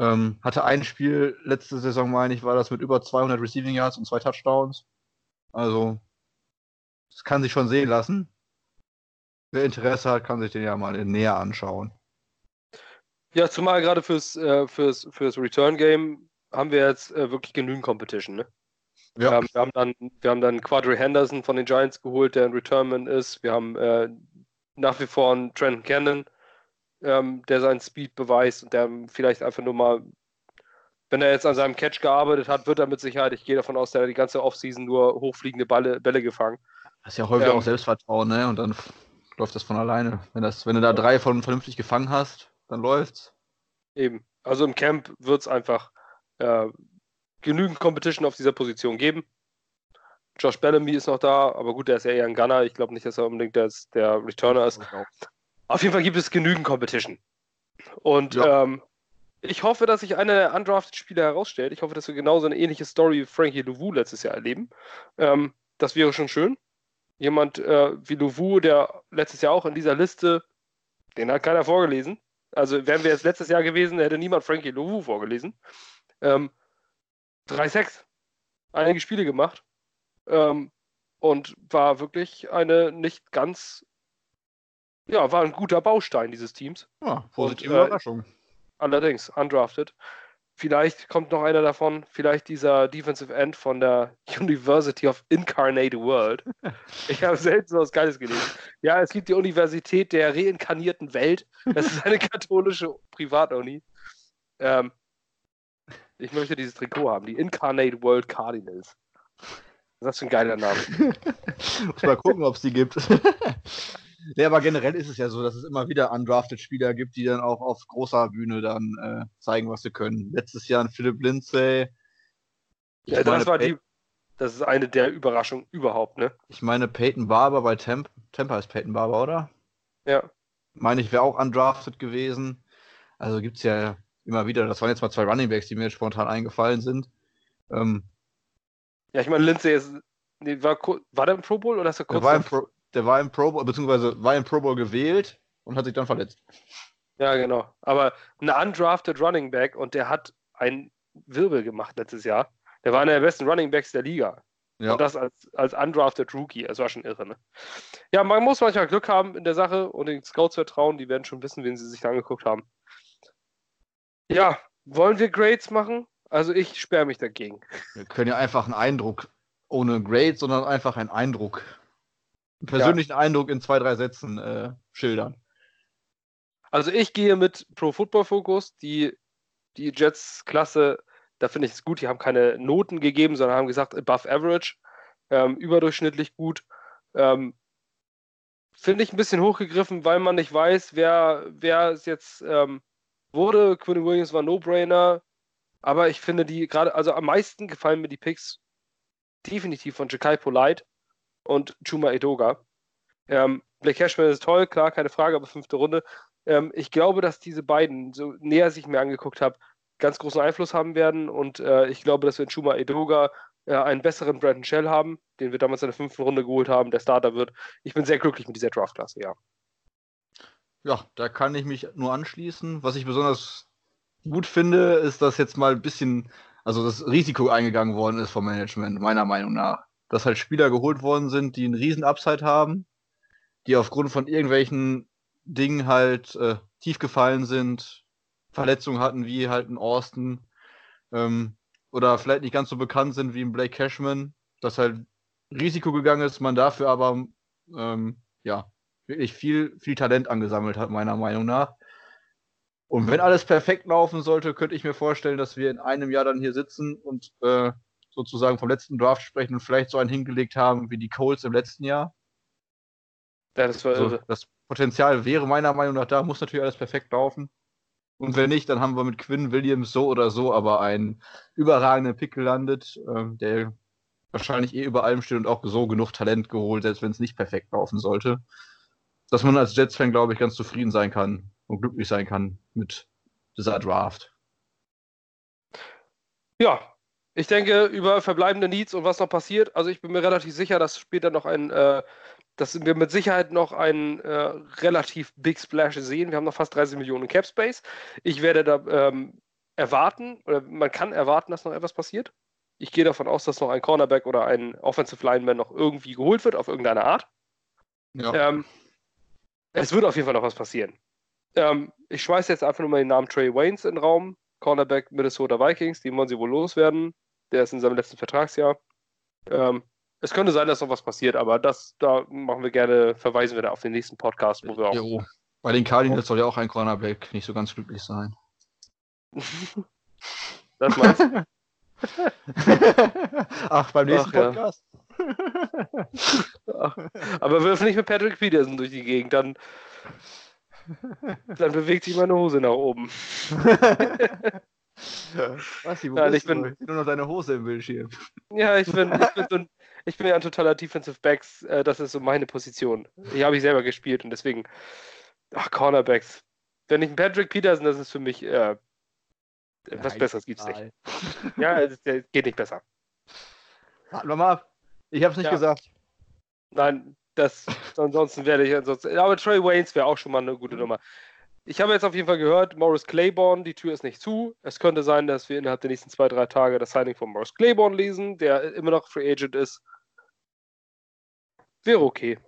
Ähm, hatte ein Spiel letzte Saison, meine ich, war das mit über 200 Receiving Yards und zwei Touchdowns. Also, das kann sich schon sehen lassen. Wer Interesse hat, kann sich den ja mal näher anschauen. Ja, zumal gerade fürs, äh, fürs, fürs Return Game haben wir jetzt äh, wirklich genügend Competition, ne? Ja. Ähm, wir, haben dann, wir haben dann Quadri Henderson von den Giants geholt, der ein Returnman ist. Wir haben äh, nach wie vor einen Trent Cannon, ähm, der seinen Speed beweist und der vielleicht einfach nur mal, wenn er jetzt an seinem Catch gearbeitet hat, wird er mit Sicherheit, ich gehe davon aus, der hat die ganze Offseason nur hochfliegende Balle, Bälle gefangen. Das ist ja häufig ähm, auch Selbstvertrauen, ne? Und dann läuft das von alleine. Wenn, das, wenn du da drei von vernünftig gefangen hast, dann läuft's. Eben. Also im Camp wird es einfach äh, genügend Competition auf dieser Position geben. Josh Bellamy ist noch da, aber gut, der ist ja eher ein Gunner. Ich glaube nicht, dass er unbedingt der, der Returner ist. Auf jeden Fall gibt es genügend Competition. Und ja. ähm, ich hoffe, dass sich einer der undrafted Spieler herausstellt. Ich hoffe, dass wir genauso eine ähnliche Story wie Frankie Louvu letztes Jahr erleben. Ähm, das wäre schon schön. Jemand äh, wie Louvu, der letztes Jahr auch in dieser Liste, den hat keiner vorgelesen. Also wären wir jetzt letztes Jahr gewesen, hätte niemand Frankie Louvu vorgelesen. Ähm, 3-6. Einige Spiele gemacht. Ähm, und war wirklich eine nicht ganz, ja, war ein guter Baustein dieses Teams. Ja, positive und, äh, Überraschung. Allerdings, undrafted. Vielleicht kommt noch einer davon, vielleicht dieser Defensive End von der University of Incarnate World. Ich habe selten so was Geiles gelesen. Ja, es gibt die Universität der reinkarnierten Welt. Das ist eine katholische Privatuni. Ähm, ich möchte dieses Trikot haben, die Incarnate World Cardinals. Das ist ein geiler Name. Muss mal gucken, ob es die gibt. Ja, aber generell ist es ja so, dass es immer wieder undrafted Spieler gibt, die dann auch auf großer Bühne dann äh, zeigen, was sie können. Letztes Jahr ein Philipp Lindsay. Ja, das war die. Das ist eine der Überraschungen überhaupt, ne? Ich meine, Peyton Barber bei Temp. Temper ist Peyton Barber, oder? Ja. Meine ich, wäre auch undrafted gewesen. Also gibt es ja immer wieder. Das waren jetzt mal zwei Runningbacks, die mir jetzt spontan eingefallen sind. Ähm, ja, ich meine, Lindsay ist, nee, war, war der im Pro Bowl oder ist er kurz? Der war, im Pro, der war im Pro Bowl, beziehungsweise war im Pro Bowl gewählt und hat sich dann verletzt. Ja, genau. Aber ein undrafted Running Back und der hat einen Wirbel gemacht letztes Jahr. Der war einer der besten Running Backs der Liga. Ja. Und das als, als undrafted Rookie. Das war schon irre, ne? Ja, man muss manchmal Glück haben in der Sache und den Scouts vertrauen. Die werden schon wissen, wen sie sich da angeguckt haben. Ja, wollen wir Grades machen? Also ich sperre mich dagegen. Wir können ja einfach einen Eindruck, ohne Grades, sondern einfach einen Eindruck, persönlichen ja. Eindruck in zwei, drei Sätzen äh, schildern. Also ich gehe mit Pro Football Focus, die, die Jets-Klasse, da finde ich es gut, die haben keine Noten gegeben, sondern haben gesagt above average, ähm, überdurchschnittlich gut. Ähm, finde ich ein bisschen hochgegriffen, weil man nicht weiß, wer, wer es jetzt ähm, wurde. Quinn Williams war No-Brainer. Aber ich finde die gerade, also am meisten gefallen mir die Picks definitiv von Jakai Polite und Chuma Edoga. Ähm, Blake Cashman ist toll, klar, keine Frage, aber fünfte Runde. Ähm, ich glaube, dass diese beiden, so näher sich mir angeguckt habe, ganz großen Einfluss haben werden und äh, ich glaube, dass wir in Chuma Edoga äh, einen besseren Brandon Shell haben, den wir damals in der fünften Runde geholt haben, der Starter wird. Ich bin sehr glücklich mit dieser Draftklasse, ja. Ja, da kann ich mich nur anschließen. Was ich besonders gut finde, ist, dass jetzt mal ein bisschen also das Risiko eingegangen worden ist vom Management, meiner Meinung nach. Dass halt Spieler geholt worden sind, die einen riesen Upside haben, die aufgrund von irgendwelchen Dingen halt äh, tief gefallen sind, Verletzungen hatten, wie halt ein Austin, ähm, oder vielleicht nicht ganz so bekannt sind wie ein Blake Cashman, dass halt Risiko gegangen ist, man dafür aber ähm, ja wirklich viel, viel Talent angesammelt hat, meiner Meinung nach. Und wenn alles perfekt laufen sollte, könnte ich mir vorstellen, dass wir in einem Jahr dann hier sitzen und äh, sozusagen vom letzten Draft sprechen und vielleicht so einen hingelegt haben wie die Colts im letzten Jahr. Ja, das war also, Das Potenzial wäre meiner Meinung nach da, muss natürlich alles perfekt laufen. Und wenn nicht, dann haben wir mit Quinn Williams so oder so aber einen überragenden Pick gelandet, äh, der wahrscheinlich eh über allem steht und auch so genug Talent geholt, selbst wenn es nicht perfekt laufen sollte. Dass man als Jets-Fan, glaube ich, ganz zufrieden sein kann und glücklich sein kann mit dieser Draft. Ja, ich denke über verbleibende Needs und was noch passiert. Also ich bin mir relativ sicher, dass später noch ein, äh, dass wir mit Sicherheit noch einen äh, relativ Big Splash sehen. Wir haben noch fast 30 Millionen Cap Space. Ich werde da ähm, erwarten, oder man kann erwarten, dass noch etwas passiert. Ich gehe davon aus, dass noch ein Cornerback oder ein Offensive Lineman noch irgendwie geholt wird, auf irgendeine Art. Ja. Ähm, es wird auf jeden Fall noch was passieren. Ähm, ich schmeiße jetzt einfach nur mal den Namen Trey Waynes in den Raum. Cornerback Minnesota Vikings, den wollen sie wohl loswerden. Der ist in seinem letzten Vertragsjahr. Ähm, es könnte sein, dass noch was passiert, aber das, da machen wir gerne, verweisen wir da auf den nächsten Podcast, wo wir auch. Jo. Bei den Cardinals soll ja auch ein Cornerback nicht so ganz glücklich sein. das meinst du? Ach, beim nächsten Ach, Podcast. Ja. aber wirf nicht mit Patrick Peterson durch die Gegend, dann dann bewegt sich meine Hose nach oben. Was, wo Nein, ich bin nur noch deine Hose im Bildschirm. Ja, ich bin, ich bin, so ein, ich bin ja ein totaler Defensive Backs. Äh, das ist so meine Position. Die habe ich selber gespielt und deswegen, ach, Cornerbacks. Wenn ich einen Patrick Peterson, das ist für mich, äh, was Besseres gibt es nicht. ja, es geht nicht besser. Warten wir mal ab. Ich habe es nicht ja. gesagt. Nein, das, ansonsten werde ich ansonsten. Aber Trey Waynes wäre auch schon mal eine gute Nummer. Ich habe jetzt auf jeden Fall gehört, Morris Claiborne, die Tür ist nicht zu. Es könnte sein, dass wir innerhalb der nächsten zwei, drei Tage das Signing von Morris Claiborne lesen, der immer noch Free Agent ist. Wäre okay.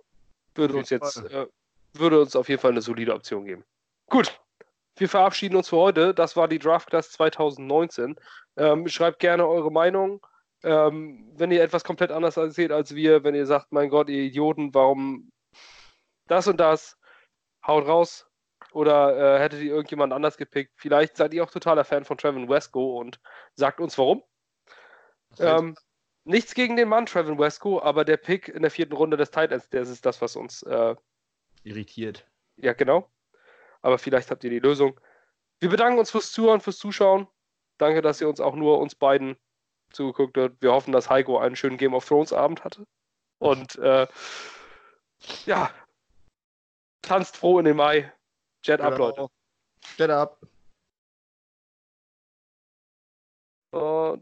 Würde uns jetzt, äh, würde uns auf jeden Fall eine solide Option geben. Gut. Wir verabschieden uns für heute. Das war die Draft Class 2019. Ähm, schreibt gerne eure Meinung. Ähm, wenn ihr etwas komplett anders seht als wir, wenn ihr sagt, mein Gott, ihr Idioten, warum das und das, haut raus. Oder äh, hättet ihr irgendjemand anders gepickt? Vielleicht seid ihr auch totaler Fan von Trevin Wesco und sagt uns warum. Ähm, nichts gegen den Mann, Trevin Wesco, aber der Pick in der vierten Runde des Titans, das ist das, was uns äh, irritiert. Ja, genau. Aber vielleicht habt ihr die Lösung. Wir bedanken uns fürs Zuhören, fürs Zuschauen. Danke, dass ihr uns auch nur uns beiden zugeguckt hat. Wir hoffen, dass Heiko einen schönen Game of Thrones Abend hatte. Und äh, ja, tanzt froh in den Mai. Jet genau. up, Leute. Jet up. Und